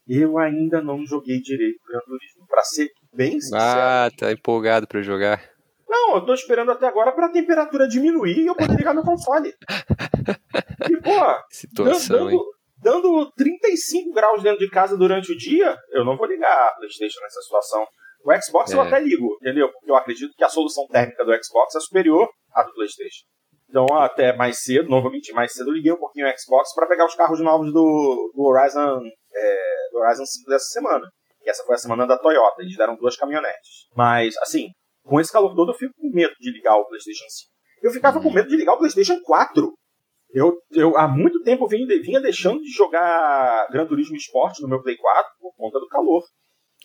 eu ainda não joguei direito Gran Turismo. Pra ser bem sincero. Ah, tá empolgado pra jogar. Não, eu tô esperando até agora pra temperatura diminuir e eu poder ligar meu console. E, pô, Situação, hein? dando, dando 35 graus dentro de casa durante o dia, eu não vou ligar a PlayStation nessa situação. O Xbox eu É. até ligo, entendeu? Porque eu acredito que a solução térmica do Xbox é superior à do PlayStation. Então, até mais cedo, mentir, mais cedo eu liguei um pouquinho o Xbox para pegar os carros novos do, do Horizon, é, do Horizon 5 dessa semana. E essa foi a semana da Toyota, eles deram duas caminhonetes. Mas, assim, com esse calor todo, eu fico com medo de ligar o PlayStation 5. Eu ficava com medo de ligar o PlayStation 4. Eu, eu há muito tempo vinha, vinha deixando de jogar Gran Turismo Sport no meu Play 4 por conta do calor.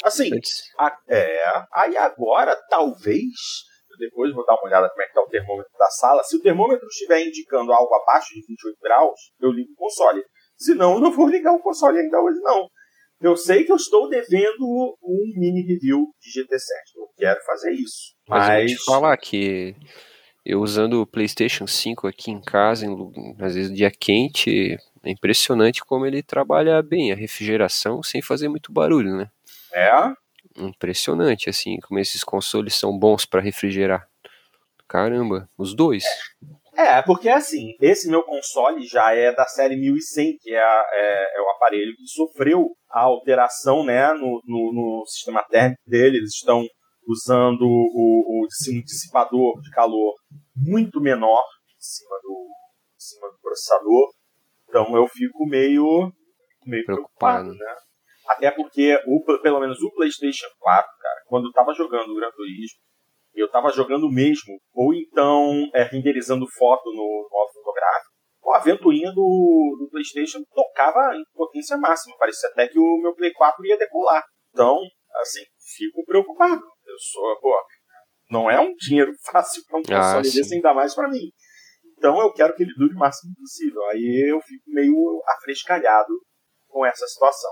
Assim, a- é, aí agora, talvez, eu depois vou dar uma olhada como é que tá o termômetro da sala. Se o termômetro estiver indicando algo abaixo de 28 graus, eu ligo o console. Se não, eu não vou ligar o console ainda hoje, não. Eu sei que eu estou devendo um mini review de GT7. Eu quero fazer isso. mas eu vou Mas. te falar que eu usando o PlayStation 5 aqui em casa, em, às vezes dia quente, é impressionante como ele trabalha bem a refrigeração sem fazer muito barulho, né? É, Impressionante, assim, como esses consoles são bons pra refrigerar. Caramba, os dois. É, porque assim, esse meu console já é da série 1100, que é, a- é- é o aparelho que sofreu a alteração né, no, no- no sistema térmico dele. Eles estão usando o, o dissipador de calor muito menor em cima do, em cima do processador. Então eu fico meio, meio preocupado, Preocupado. né? Até porque, o, pelo menos o PlayStation 4, cara, quando eu tava jogando o Gran Turismo, eu tava jogando mesmo, ou então é, renderizando foto no modo fotográfico, pô, a ventoinha do, do PlayStation tocava em potência máxima. Parecia até que o meu Play 4 ia decolar. Então, assim, fico preocupado. Eu sou, pô, não é um dinheiro fácil pra um Ah, console sim. desse, ainda mais pra mim. Então eu quero que ele dure o máximo possível. Aí eu fico meio afrescalhado com essa situação.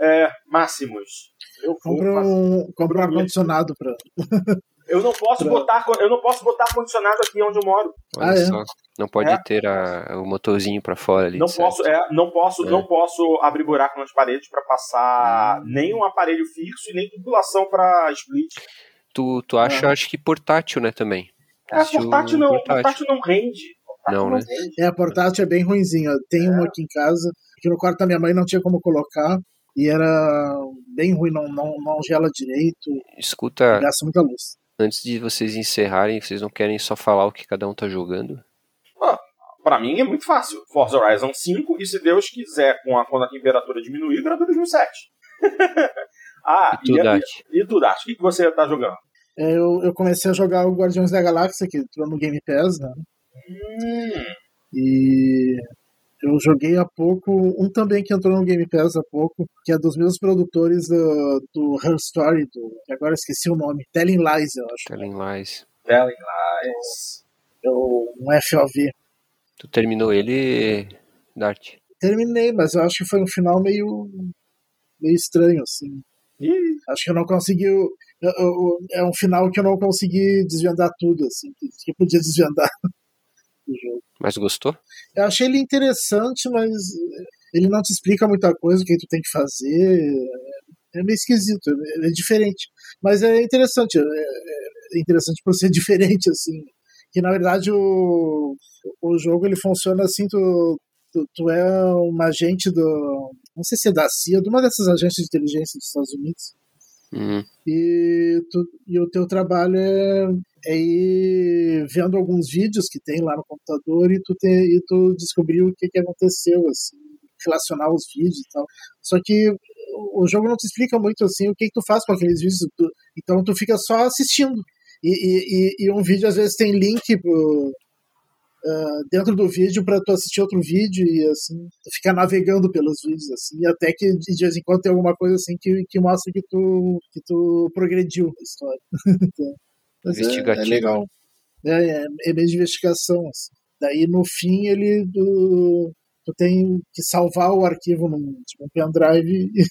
É, Máximos. Eu fazer- um, compra um ar-condicionado pra. Eu não posso Pra- botar, eu não posso botar ar-condicionado aqui onde eu moro. Olha Ah, é? só. Não pode É. ter a- o motorzinho pra fora ali. Não posso, é, não posso, É. não posso abrir buraco nas paredes para passar Hum. nem um aparelho fixo e nem tubulação para split. Tu, tu acha, Ah. acho que portátil, né, também. É, portátil não, portátil não rende. Portátil Não, né? rende. É, a portátil é bem ruimzinha. Tem uma aqui em casa, que no quarto da minha mãe não tinha como colocar. E era bem ruim, não, não, não gela direito, Escuta, gasta muita luz. antes de vocês encerrarem, vocês não querem só falar o que cada um tá jogando? Pra mim é muito fácil. Forza Horizon 5 e se Deus quiser, com a, quando a temperatura diminuir, Gran Turismo 7. ah, E tu, e, Dart? e tu, o que, que você tá jogando? É, Eu, eu comecei a jogar o Guardiões da Galáxia, que entrou no Game Pass, né? Hum, E eu joguei há pouco, um também que entrou no Game Pass há pouco, que é dos meus produtores do, do Her Story, do, que agora eu esqueci o nome, Telling Lies, eu acho. Telling Lies. Telling Lies. É o- um FOV. Tu terminou ele, Dart? Terminei, mas eu acho que foi um final meio, meio estranho, assim. Ih, Acho que eu não consegui. eu- eu- É um final que eu não consegui desvendar tudo, assim, que, que podia desvendar do jogo. Mas gostou? Eu achei ele interessante, mas ele não te explica muita coisa, o que tu tem que fazer. É meio esquisito, é é diferente. Mas é interessante, é é interessante por ser diferente, assim. Que na verdade o, o jogo ele funciona assim, tu, tu, tu é um agente do. Não sei se é da CIA, de uma dessas agências de inteligência dos Estados Unidos. Hum, E, tu, e o teu trabalho é, é ir vendo alguns vídeos que tem lá no computador e tu, te, e tu descobrir o que, que aconteceu, assim, relacionar os vídeos e tal. Só que o jogo não te explica muito assim o que, que tu faz com aqueles vídeos, tu- então tu fica só assistindo. E, e, e- um vídeo às vezes tem link pro, ah, dentro do vídeo para tu assistir outro vídeo e assim tu fica navegando pelos vídeos assim até que de vez em quando tem alguma coisa assim que, que mostra que tu que tu progrediu na história Então, mas é- Investigativo. é, legal é, é, é meio de investigação assim. daí no fim ele tu, tu tem que salvar o arquivo num tipo, um pendrive e, e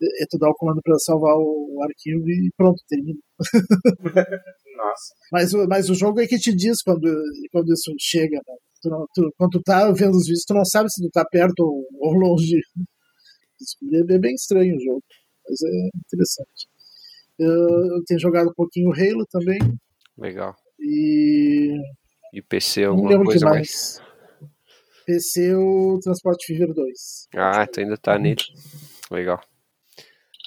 tu dá o comando para salvar o, o arquivo e pronto termina nossa. mas, o- mas o jogo é que te diz quando, quando isso chega, né? Tu não, tu, quando tu tá vendo os vídeos, tu não sabe se tu tá perto ou, ou longe. É bem estranho o jogo, mas é interessante. Eu, eu tenho jogado um pouquinho Halo também. Legal. E. E PC Não alguma lembro coisa mais? mais. PC o Transport Fever 2. Ah, tu ainda tá nele. Legal.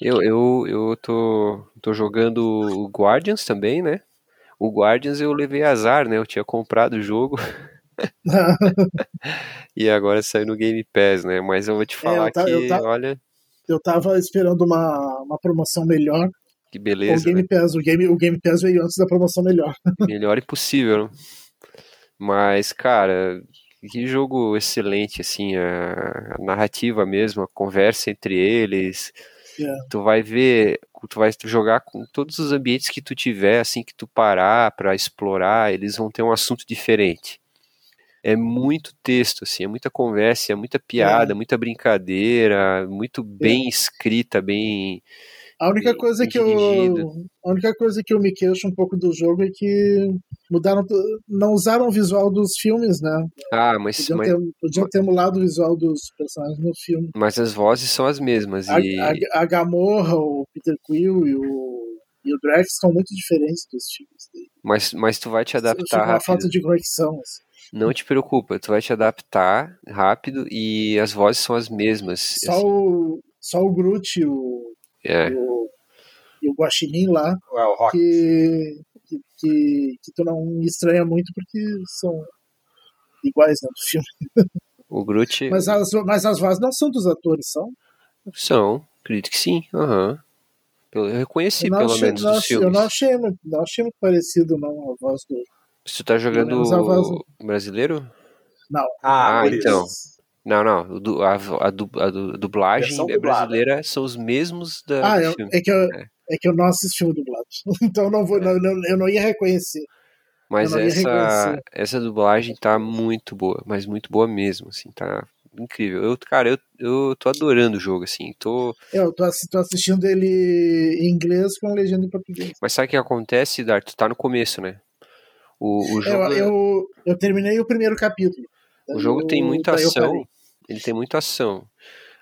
Eu, eu, eu tô, tô jogando o Guardians também, né? O Guardians eu levei azar, né? Eu tinha comprado o jogo e agora saiu no Game Pass, né? Mas eu vou te falar É, eu eu que, ta- olha, eu tava esperando uma, uma promoção melhor. Que o beleza, Game né? Pass, o Game, o Game Pass veio antes da promoção melhor. Melhor impossível, né? Mas, cara, que jogo excelente, assim, a, narrativa mesmo, a conversa entre eles. É. Tu vai ver, tu vai jogar com todos os ambientes que tu tiver, assim, que tu parar pra explorar, eles vão ter um assunto diferente. É muito texto, assim, é muita conversa, é muita piada, muita brincadeira, muito bem escrita, bem. A única Bem coisa que eu a única coisa que eu me queixo um pouco do jogo é que mudaram não usaram o visual dos filmes, né? Ah, mas, Podiam mas, ter, podiam ter emulado o visual dos personagens no filme. mas as vozes são as mesmas. A, E... a, a Gamorra, o Peter Quill e o e o Drax estão muito diferentes dos filmes dele. Mas, mas tu vai te Fica adaptar uma rápido. falta de conexão. assim. Não te preocupa, tu vai te adaptar rápido e as vozes são as mesmas. Só o só o Groot e o, É, e o, e o Guaxinim lá É, o Rock. que, que, que, que tu não estranha muito porque são iguais né, do filme. o Groot Mas as, mas as vozes não são dos atores, são? são, acredito que sim. Aham. Eu reconheci Eu pelo achei, menos não dos achei- eu filmes. não achei, muito- não achei muito parecido não a voz do. Tu tá jogando brasileiro? Não. Ah, Ah, então. Não, não. o du- A, a, du- a du- dublagem é dublada. brasileira são os mesmos da, Ah, do eu, filme. é, que eu, É. é que eu não assisti filme dublado. Então eu não vou, não, não- eu não ia reconhecer. Mas ia essa, reconhecer. essa dublagem tá muito boa, mas muito boa mesmo, assim, tá incrível. Eu, cara, eu, eu tô adorando o jogo, assim, tô... Eu tô, tô assistindo ele em inglês com legenda em português. Mas sabe o que acontece, Dart? Tu tá no começo, né? O, o jogo, Eu, eu, eu terminei o primeiro capítulo. o jogo tem muita ação. Ele tem muita ação.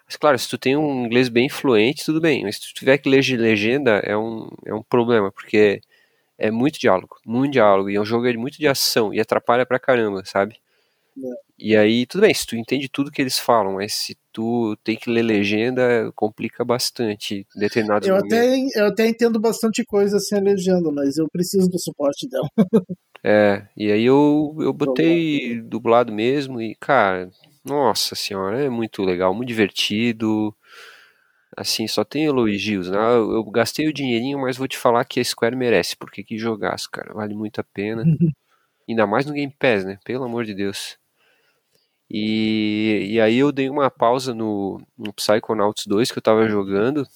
Mas claro, se tu tem um inglês bem fluente, tudo bem, mas se tu tiver que ler de legenda, é um, é um problema, porque é muito diálogo, muito diálogo, e é um jogo de muito de ação, e atrapalha pra caramba, sabe? É. E aí, tudo bem, se tu entende tudo que eles falam, mas se tu tem que ler legenda, complica bastante determinados Eu momentos. até, eu até entendo bastante coisa sem a legenda, mas eu preciso do suporte dela. É, e aí eu, eu botei dublado mesmo e, cara, nossa senhora, é muito legal, muito divertido. Assim, só tem elogios, né? Eu, eu gastei o dinheirinho, mas vou te falar que a Square merece, porque que jogaço, cara, vale muito a pena. Ainda mais no Game Pass, né? Pelo amor de Deus. E, e aí eu dei uma pausa no, no Psychonauts 2 que eu tava jogando,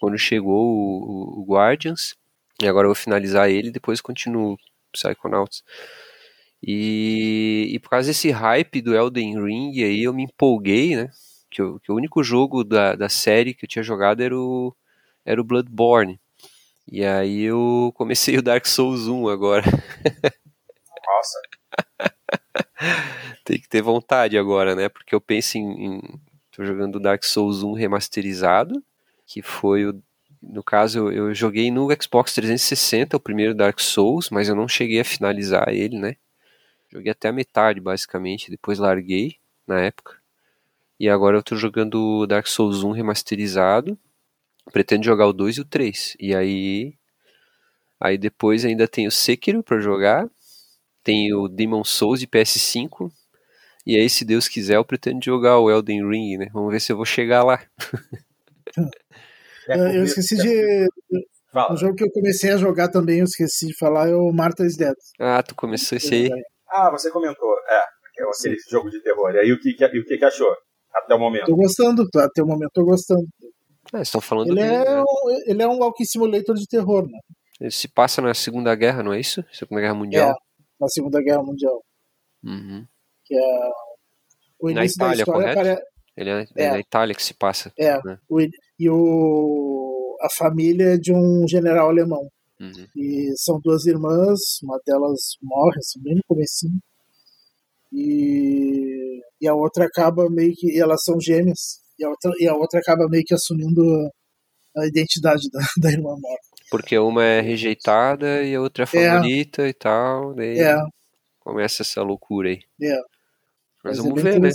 quando chegou o, o- o Guardians. E agora eu vou finalizar ele e depois continuo Psychonauts. E, e por causa desse hype do Elden Ring aí eu me empolguei, né? Que, eu- que o único jogo da, da série que eu tinha jogado era o, era o Bloodborne. E aí eu comecei o Dark Souls 1 agora. Nossa. Tem que ter vontade agora, né? Porque eu penso em, em- tô jogando Dark Souls 1 remasterizado, que foi o no caso eu, eu joguei no Xbox 360 o primeiro Dark Souls, mas eu não cheguei a finalizar ele, né? Joguei até a metade basicamente, depois larguei na época. E agora eu tô jogando o Dark Souls 1 remasterizado. Pretendo jogar o 2 e o 3. E aí aí depois ainda tem o Sekiro pra jogar. Tem o Demon Souls de PS5. E aí, se Deus quiser, eu pretendo jogar o Elden Ring, né? Vamos ver se eu vou chegar lá. É, eu, eu esqueci de. Fala. Um jogo que eu comecei a jogar também, eu esqueci de falar, é o Martha's Dead. Ah, tu começou esse aí. Ah, você comentou. É, é aquele jogo de terror. E aí o que, que- e o que, que achou? Até o momento. Tô gostando, tá? até o momento tô gostando. Ah, estão falando Ele bem, é, né? um, ele é um Walking Simulator de terror, né? Ele se passa na Segunda Guerra, não é isso? Segunda Guerra Mundial. É, na Segunda Guerra Mundial. Uhum. Que é. O Na início da Itália, história correto? Ele é, É. é na Itália que se passa. É, né? o, e o, a família é de um general alemão. Uhum. E são duas irmãs, uma delas morre, assim, bem no comecinho. E, e a outra acaba meio que. E elas são gêmeas. E a outra, e a outra acaba meio que assumindo a identidade da, da irmã morta. Porque uma é rejeitada e a outra é favorita é. e tal. Daí é. começa essa loucura aí. É. Mas, Mas vamos é ver, né?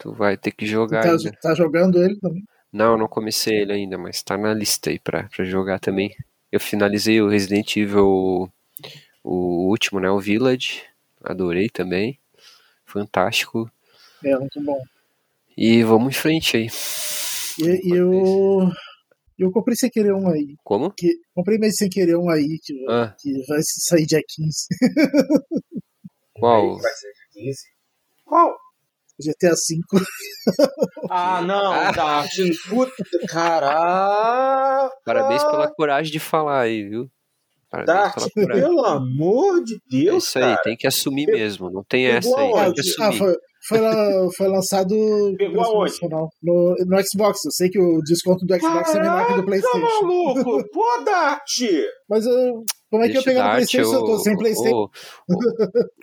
Tu vai ter que jogar tá, ainda. Tá jogando ele também? Não, não comecei ele ainda, mas tá na lista aí pra, pra jogar também. Eu finalizei o Resident Evil, o último, né? O Village. Adorei também. Fantástico. É, muito bom. E vamos em frente aí. E, e eu, eu comprei sem querer um aí. Como? Que, comprei meio sem querer um aí, que, Ah. que vai sair dia 15. Qual? Vai ser dia 15. Qual? GTA V. Ah, não, Dart. Puta, caraca. Parabéns pela coragem de falar aí, viu? Parabéns Dart, pelo amor de É Deus, isso aí, cara. tem que assumir Pegou- mesmo. Não tem essa aí, tem que Ah, assumir. foi, foi, foi lançado Pegou aonde? no, no Xbox. Eu sei que o desconto do Xbox é menor que do Caraca, PlayStation. maluco. Pô, Dart. Mas eu, como é que eu Deixa pegar no PlayStation se eu tô o- sem PlayStation? O,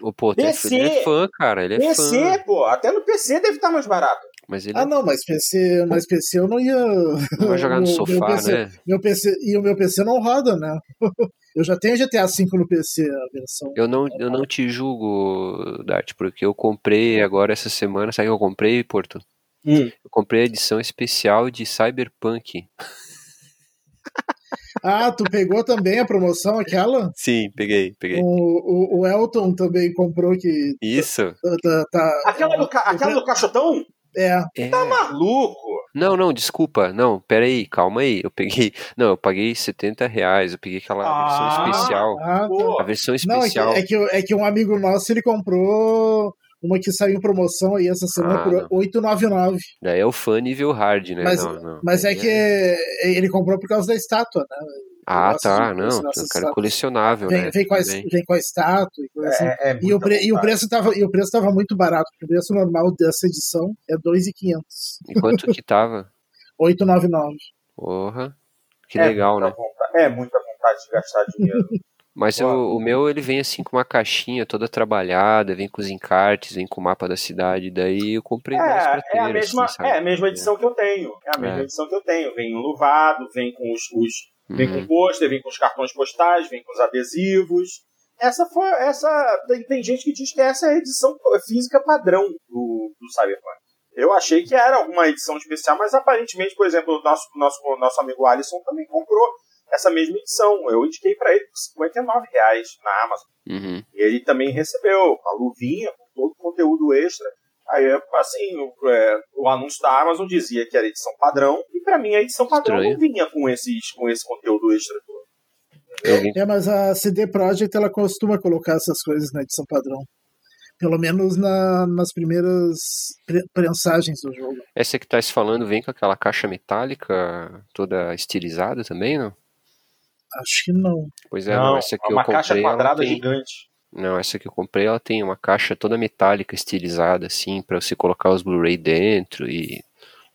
o, o, pô, PC. ele é fã, cara. Ele é PC, fã. pô. Até no PC deve estar mais barato. Mas ele Ah, não, mas PC, mas PC eu não ia. não vai jogar no meu- sofá, meu PC, né? Meu PC, e o meu PC não roda, né? Eu já tenho GTA V no PC, a versão. Eu não, eu não te julgo, Dart, porque eu comprei agora essa semana. Sabe o que eu comprei, Porto? Hum. Eu comprei a edição especial de Cyberpunk. Ah, tu pegou também a promoção aquela? Sim, peguei, peguei. O, o, o Elton também comprou que Isso. tá. tá- tá- Aquela do, ca- aquela do caixotão? é, É. Tá maluco. Não, não, desculpa. Não, pera aí, calma aí. Eu peguei. Não, eu paguei 70 reais. Eu peguei aquela Ah. versão especial. ah, tá. A versão Não, é que, especial. é, que, é que um amigo nosso ele comprou uma que saiu em promoção aí essa semana Ah, por não. 899. Daí é o fã nível hard, né? Mas, não, não. mas é Daí que ele comprou por causa da estátua, né? Ah, tá. de Não, eu quero colecionável, Vem, né? vem, com a, vem com a estátua e coisa assim. É, é E o, pre- e, o preço tava, e o preço tava muito barato, porque o preço normal dessa edição é 2,500. E quanto que tava? 899. Porra. Que É legal, né? vontade- É muita vontade de gastar dinheiro. Mas o, o meu, ele vem assim com uma caixinha toda trabalhada, vem com os encartes, vem com o mapa da cidade. Daí eu comprei mais pra ter, É, é, a mesma, assim, é a mesma edição que eu tenho. É a mesma É. edição que eu tenho. Vem enluvado, vem com os, os- vem Uhum. com pôster, vem com os cartões postais, vem com os adesivos. Essa foi essa tem, tem gente que diz que essa é a edição física padrão do, do Cyberpunk. Eu achei que era alguma edição especial, mas aparentemente, por exemplo, o nosso nosso nosso amigo Alisson também comprou essa mesma edição. Eu indiquei para ele por 59 reais na Amazon. Uhum. E ele também recebeu a luvinha com todo o conteúdo extra. Aí, assim, o, é, o anúncio da Amazon dizia que era edição padrão, e pra mim a edição padrão Estranho. não vinha com, esses, com esse conteúdo extra todo. É, mas a CD Projekt ela costuma colocar essas coisas na edição padrão. Pelo menos na- nas primeiras pre- prensagens do jogo. Essa que tá se falando vem com aquela caixa metálica toda estilizada também, não? Acho que não. Pois é, não, essa que é eu uma comprei. caixa quadrada tem... gigante. Não, essa que eu comprei, ela tem uma caixa toda metálica, estilizada, assim, pra você colocar os Blu-ray dentro e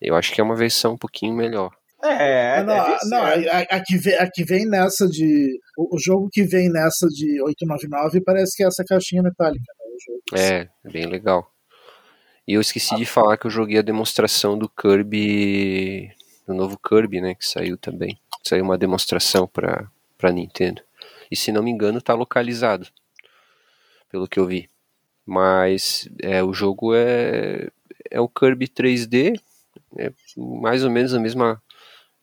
eu acho que é uma versão um pouquinho melhor. É, Ah, não, deve a- ser. não, a, a- a que vem, a que vem nessa de. O, o jogo que vem nessa de 899 parece que é essa caixinha metálica. Né, o jogo. É, bem legal. E eu esqueci de falar que eu joguei a demonstração do Kirby, do novo Kirby, né, que saiu também. Saiu uma demonstração pra, pra Nintendo. E se não me engano, tá localizado, pelo que eu vi. Mas é, o jogo é, é o Kirby 3D, é mais ou menos a mesma,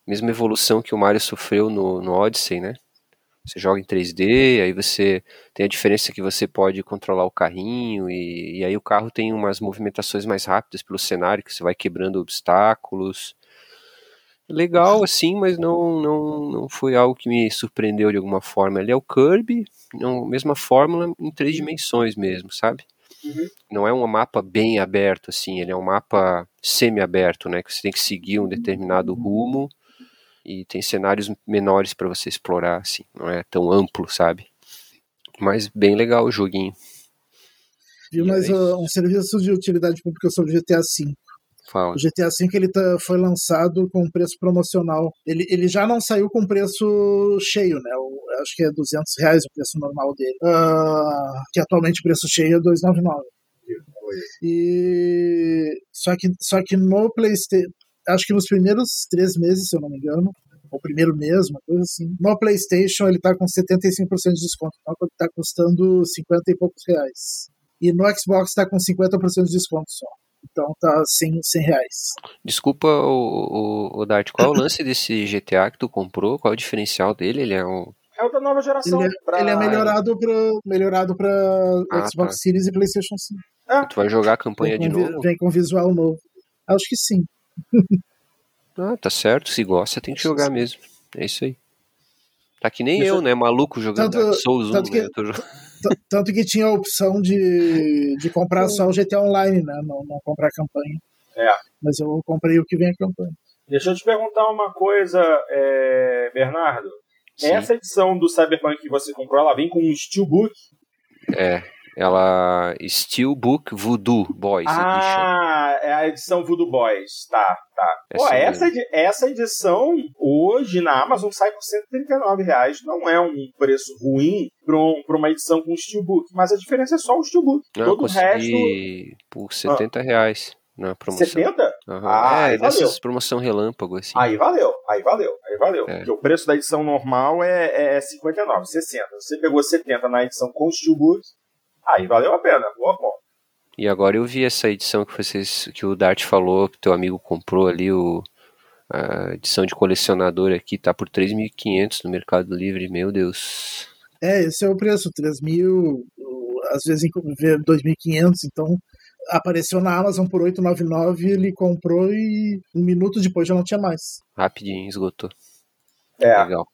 mesma evolução que o Mario sofreu no, no Odyssey, né? Você joga em 3D, aí você tem a diferença que você pode controlar o carrinho e, e aí o carro tem umas movimentações mais rápidas pelo cenário, que você vai quebrando obstáculos. Legal assim, mas não, não, não foi algo que me surpreendeu de alguma forma. Ele é o Kirby, não, mesma fórmula em três dimensões mesmo, sabe? Uhum. Não é um mapa bem aberto assim, ele é um mapa semi-aberto, né? Que você tem que seguir um determinado rumo e tem cenários menores para você explorar, assim, não é tão amplo, sabe? Mas bem legal o joguinho. Viu, mas é uh, um serviço de utilidade pública sobre GTA V. Fala. O GTA V ele tá, foi lançado com preço promocional. Ele, ele já não saiu com preço cheio, né? O- acho que é 200 reais o preço normal dele. Ah, que atualmente o preço cheio é 299. E só que, só que no PlayStation, acho que nos primeiros três meses, se eu não me engano, ou primeiro mês, uma coisa assim. No PlayStation ele tá com 75% de desconto, então tá custando 50 e poucos reais. E no Xbox tá com 50% de desconto só. Então tá 100, 100 reais. Desculpa, o, o, o Dart, qual é o lance desse GTA que tu comprou? Qual é o diferencial dele? Ele é um. É o da nova geração. Ele é, pra... ele é melhorado pra, melhorado pra Ah, Xbox tá. Series e PlayStation 5. Tu vai jogar a campanha Vem de novo? vem com visual novo. Acho que sim. Ah, tá certo. Se gosta, tem que jogar mesmo. É isso aí. Tá que nem Deixa eu, eu- né? Maluco jogando Tanto- Dark Souls 1, tanto que- né? Tanto que tinha a opção de, de comprar só o GTA Online, né? Não, não comprar a campanha. É. Mas eu comprei o que vem a campanha. Deixa eu te perguntar uma coisa, é, Bernardo. Sim. Essa edição do Cyberpunk que você comprou, ela vem com um Steelbook? É. Ela. Steelbook Voodoo Boys Edition. Ah, é a edição Voodoo Boys. Tá, tá. Pô, Essa essa, edi- essa edição hoje na Amazon sai por 139 reais. Não é um preço ruim para um, uma edição com Steelbook, mas a diferença é só o Steelbook. Não, Todo o resto. por 70 reais na promoção. 70? Aham. Ah, é, aí valeu. dessas promoção relâmpago, assim. Aí valeu, aí valeu, aí valeu. É. Porque o preço da edição normal é, é 59, 60. Você pegou 70 na edição com Steelbook, aí valeu a pena. Boa compra. E agora eu vi essa edição que vocês que o Dart falou, que teu amigo comprou ali, o, a edição de colecionador aqui, tá por 3.500 no Mercado Livre, meu Deus. É, esse é o preço, 3 mil, às vezes em- vê 2.500, então apareceu na Amazon por 899, ele comprou e um minuto depois já não tinha mais. Rapidinho, esgotou. É, Legal.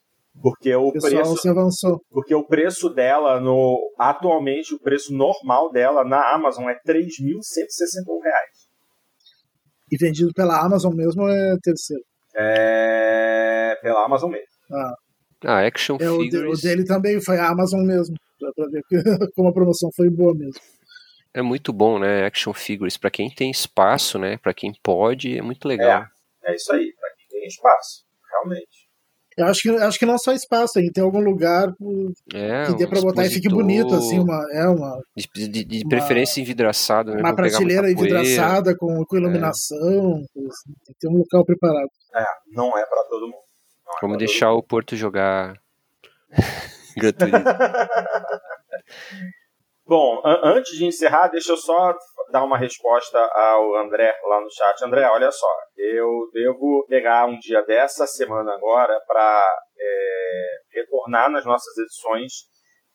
Porque o O preço se avançou. Porque o preço dela, no atualmente, o preço normal dela na Amazon é 3.161 reais. E vendido pela Amazon mesmo é terceiro. É... Pela Amazon mesmo. Ah, Action É, o, de- o dele também foi a Amazon mesmo. Pra, pra ver como a promoção foi boa mesmo. é muito bom, né? Action Figures, pra quem tem espaço, né? Pra quem pode, é muito legal. É isso aí, pra quem tem espaço, realmente. Eu acho que, acho que não só espaço, aí tem algum lugar É, que dê um pra botar e fique bonito, assim, uma, é uma, De, de- de uma- preferência envidraçado, né? uma prateleira envidraçada com, com iluminação. coisa assim. Tem que ter um local preparado. É, não é pra todo mundo. Não é Vamos deixar o Porto jogar Gran Turismo. Bom, an- antes de encerrar, deixa eu só dar uma resposta ao André lá no chat. André, olha só, eu devo pegar um dia dessa semana agora para retornar nas nossas edições,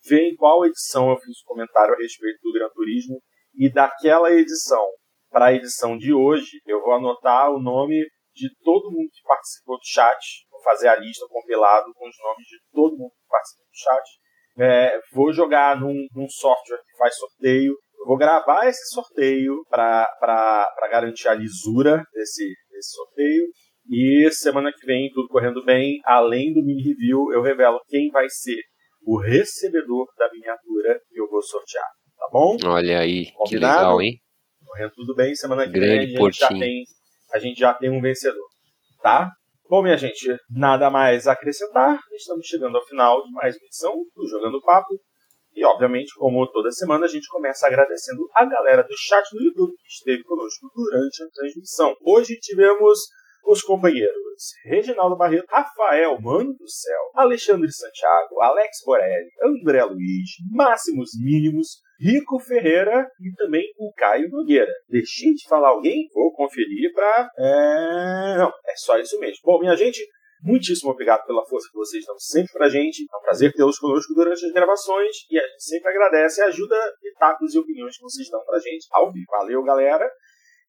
ver em qual edição eu fiz o comentário a respeito do Gran Turismo e daquela edição para a edição de hoje, eu vou anotar o nome de todo mundo que participou do chat, vou fazer a lista compilado com os nomes de todo mundo que participou do chat. É, vou jogar num, num software que faz sorteio. Vou gravar esse sorteio para garantir a lisura desse, desse sorteio. E semana que vem, tudo correndo bem, além do mini review, eu revelo quem vai ser o recebedor da miniatura que eu vou sortear. Tá bom? Olha aí, que Combinado? legal, hein? Correndo tudo bem, semana que Grande vem a gente, já tem, a gente já tem um vencedor. Tá? Bom, minha gente, nada mais a acrescentar. Estamos chegando ao final de mais uma edição do Jogando Papo. E, obviamente, como toda semana, a gente começa agradecendo a galera do chat do YouTube que esteve conosco durante a transmissão. Hoje tivemos os companheiros Reginaldo Barreto, Rafael Mano do Céu, Alexandre Santiago, Alex Borelli, André Luiz, Máximos Mínimos, Rico Ferreira e também o Caio Nogueira. Deixei de falar alguém? Vou conferir pra. É... Não, é só isso mesmo. Bom, minha gente, muitíssimo obrigado pela força que vocês dão sempre pra gente. É um prazer tê-los conosco durante as gravações e a gente sempre agradece a ajuda, pitacos e opiniões que vocês dão pra gente ao vivo. Valeu, galera!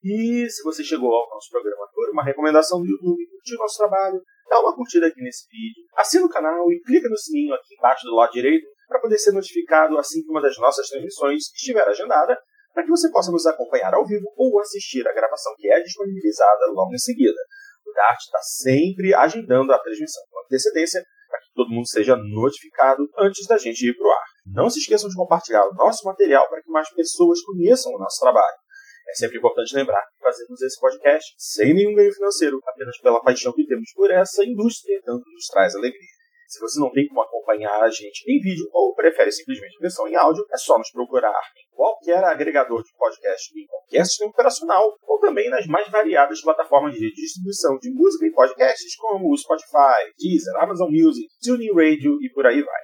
E se você chegou ao nosso programa por uma recomendação do YouTube, curtiu o nosso trabalho, dá uma curtida aqui nesse vídeo, assina o canal e clica no sininho aqui embaixo do lado direito para poder ser notificado assim que uma das nossas transmissões estiver agendada, para que você possa nos acompanhar ao vivo ou assistir a gravação que é disponibilizada logo em seguida. O Dart está sempre agendando a transmissão com antecedência para que todo mundo seja notificado antes da gente ir para o ar. Não se esqueçam de compartilhar o nosso material para que mais pessoas conheçam o nosso trabalho. É sempre importante lembrar que fazemos esse podcast sem nenhum ganho financeiro, apenas pela paixão que temos por essa indústria, tanto nos traz alegria. Se você não tem como acompanhar a gente em vídeo ou prefere simplesmente versão em áudio, é só nos procurar em qualquer agregador de podcast em qualquer sistema operacional ou também nas mais variadas plataformas de distribuição de música e podcasts como o Spotify, Deezer, Amazon Music, TuneIn Radio e por aí vai.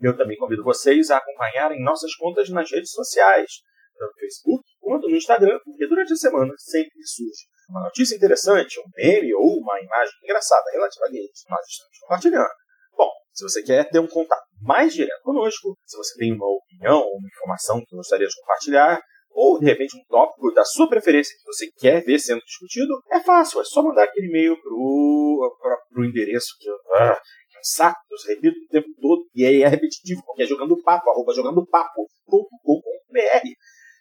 Eu também convido vocês a acompanharem nossas contas nas redes sociais, tanto no Facebook quanto no Instagram, porque durante a semana sempre surge uma notícia interessante, um meme ou uma imagem engraçada relativa a games. Nós estamos compartilhando. Bom, se você quer ter um contato mais direto conosco, se você tem uma opinião ou uma informação que gostaria de compartilhar, ou de repente um tópico da sua preferência que você quer ver sendo discutido, é fácil, é só mandar aquele e-mail pro, pro, endereço que, ah, que é um saco, eu repito o tempo todo, e aí é repetitivo, porque é jogando papo, arroba jogando papo.com.br.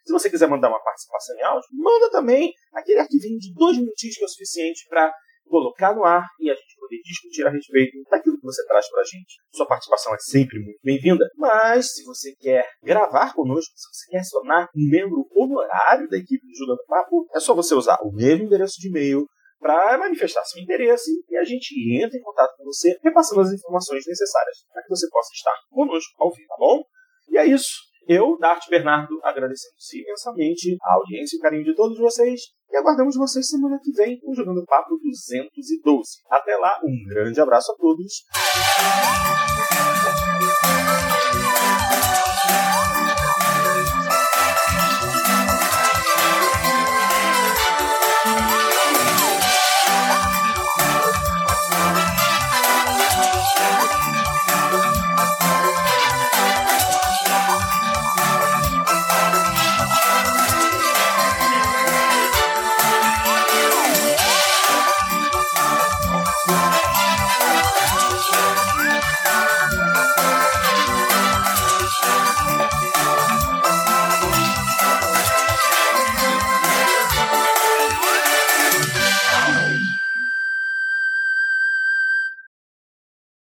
Se você quiser mandar uma participação em áudio, manda também aquele arquivinho de dois minutinhos que é o suficiente para colocar no ar e a gente poder discutir a respeito daquilo que você traz para a gente. Sua participação é sempre muito bem-vinda, mas se você quer gravar conosco, se você quer se tornar um membro honorário da equipe do Jogando Papo, é só você usar o mesmo endereço de e-mail para manifestar seu interesse e a gente entra em contato com você, repassando as informações necessárias para que você possa estar conosco ao vivo, tá bom? E é isso. Eu, Dart Bernardo, agradecendo imensamente a audiência e o carinho de todos vocês e aguardamos vocês semana que vem com Jogando Papo 212. Até lá, um grande abraço a todos.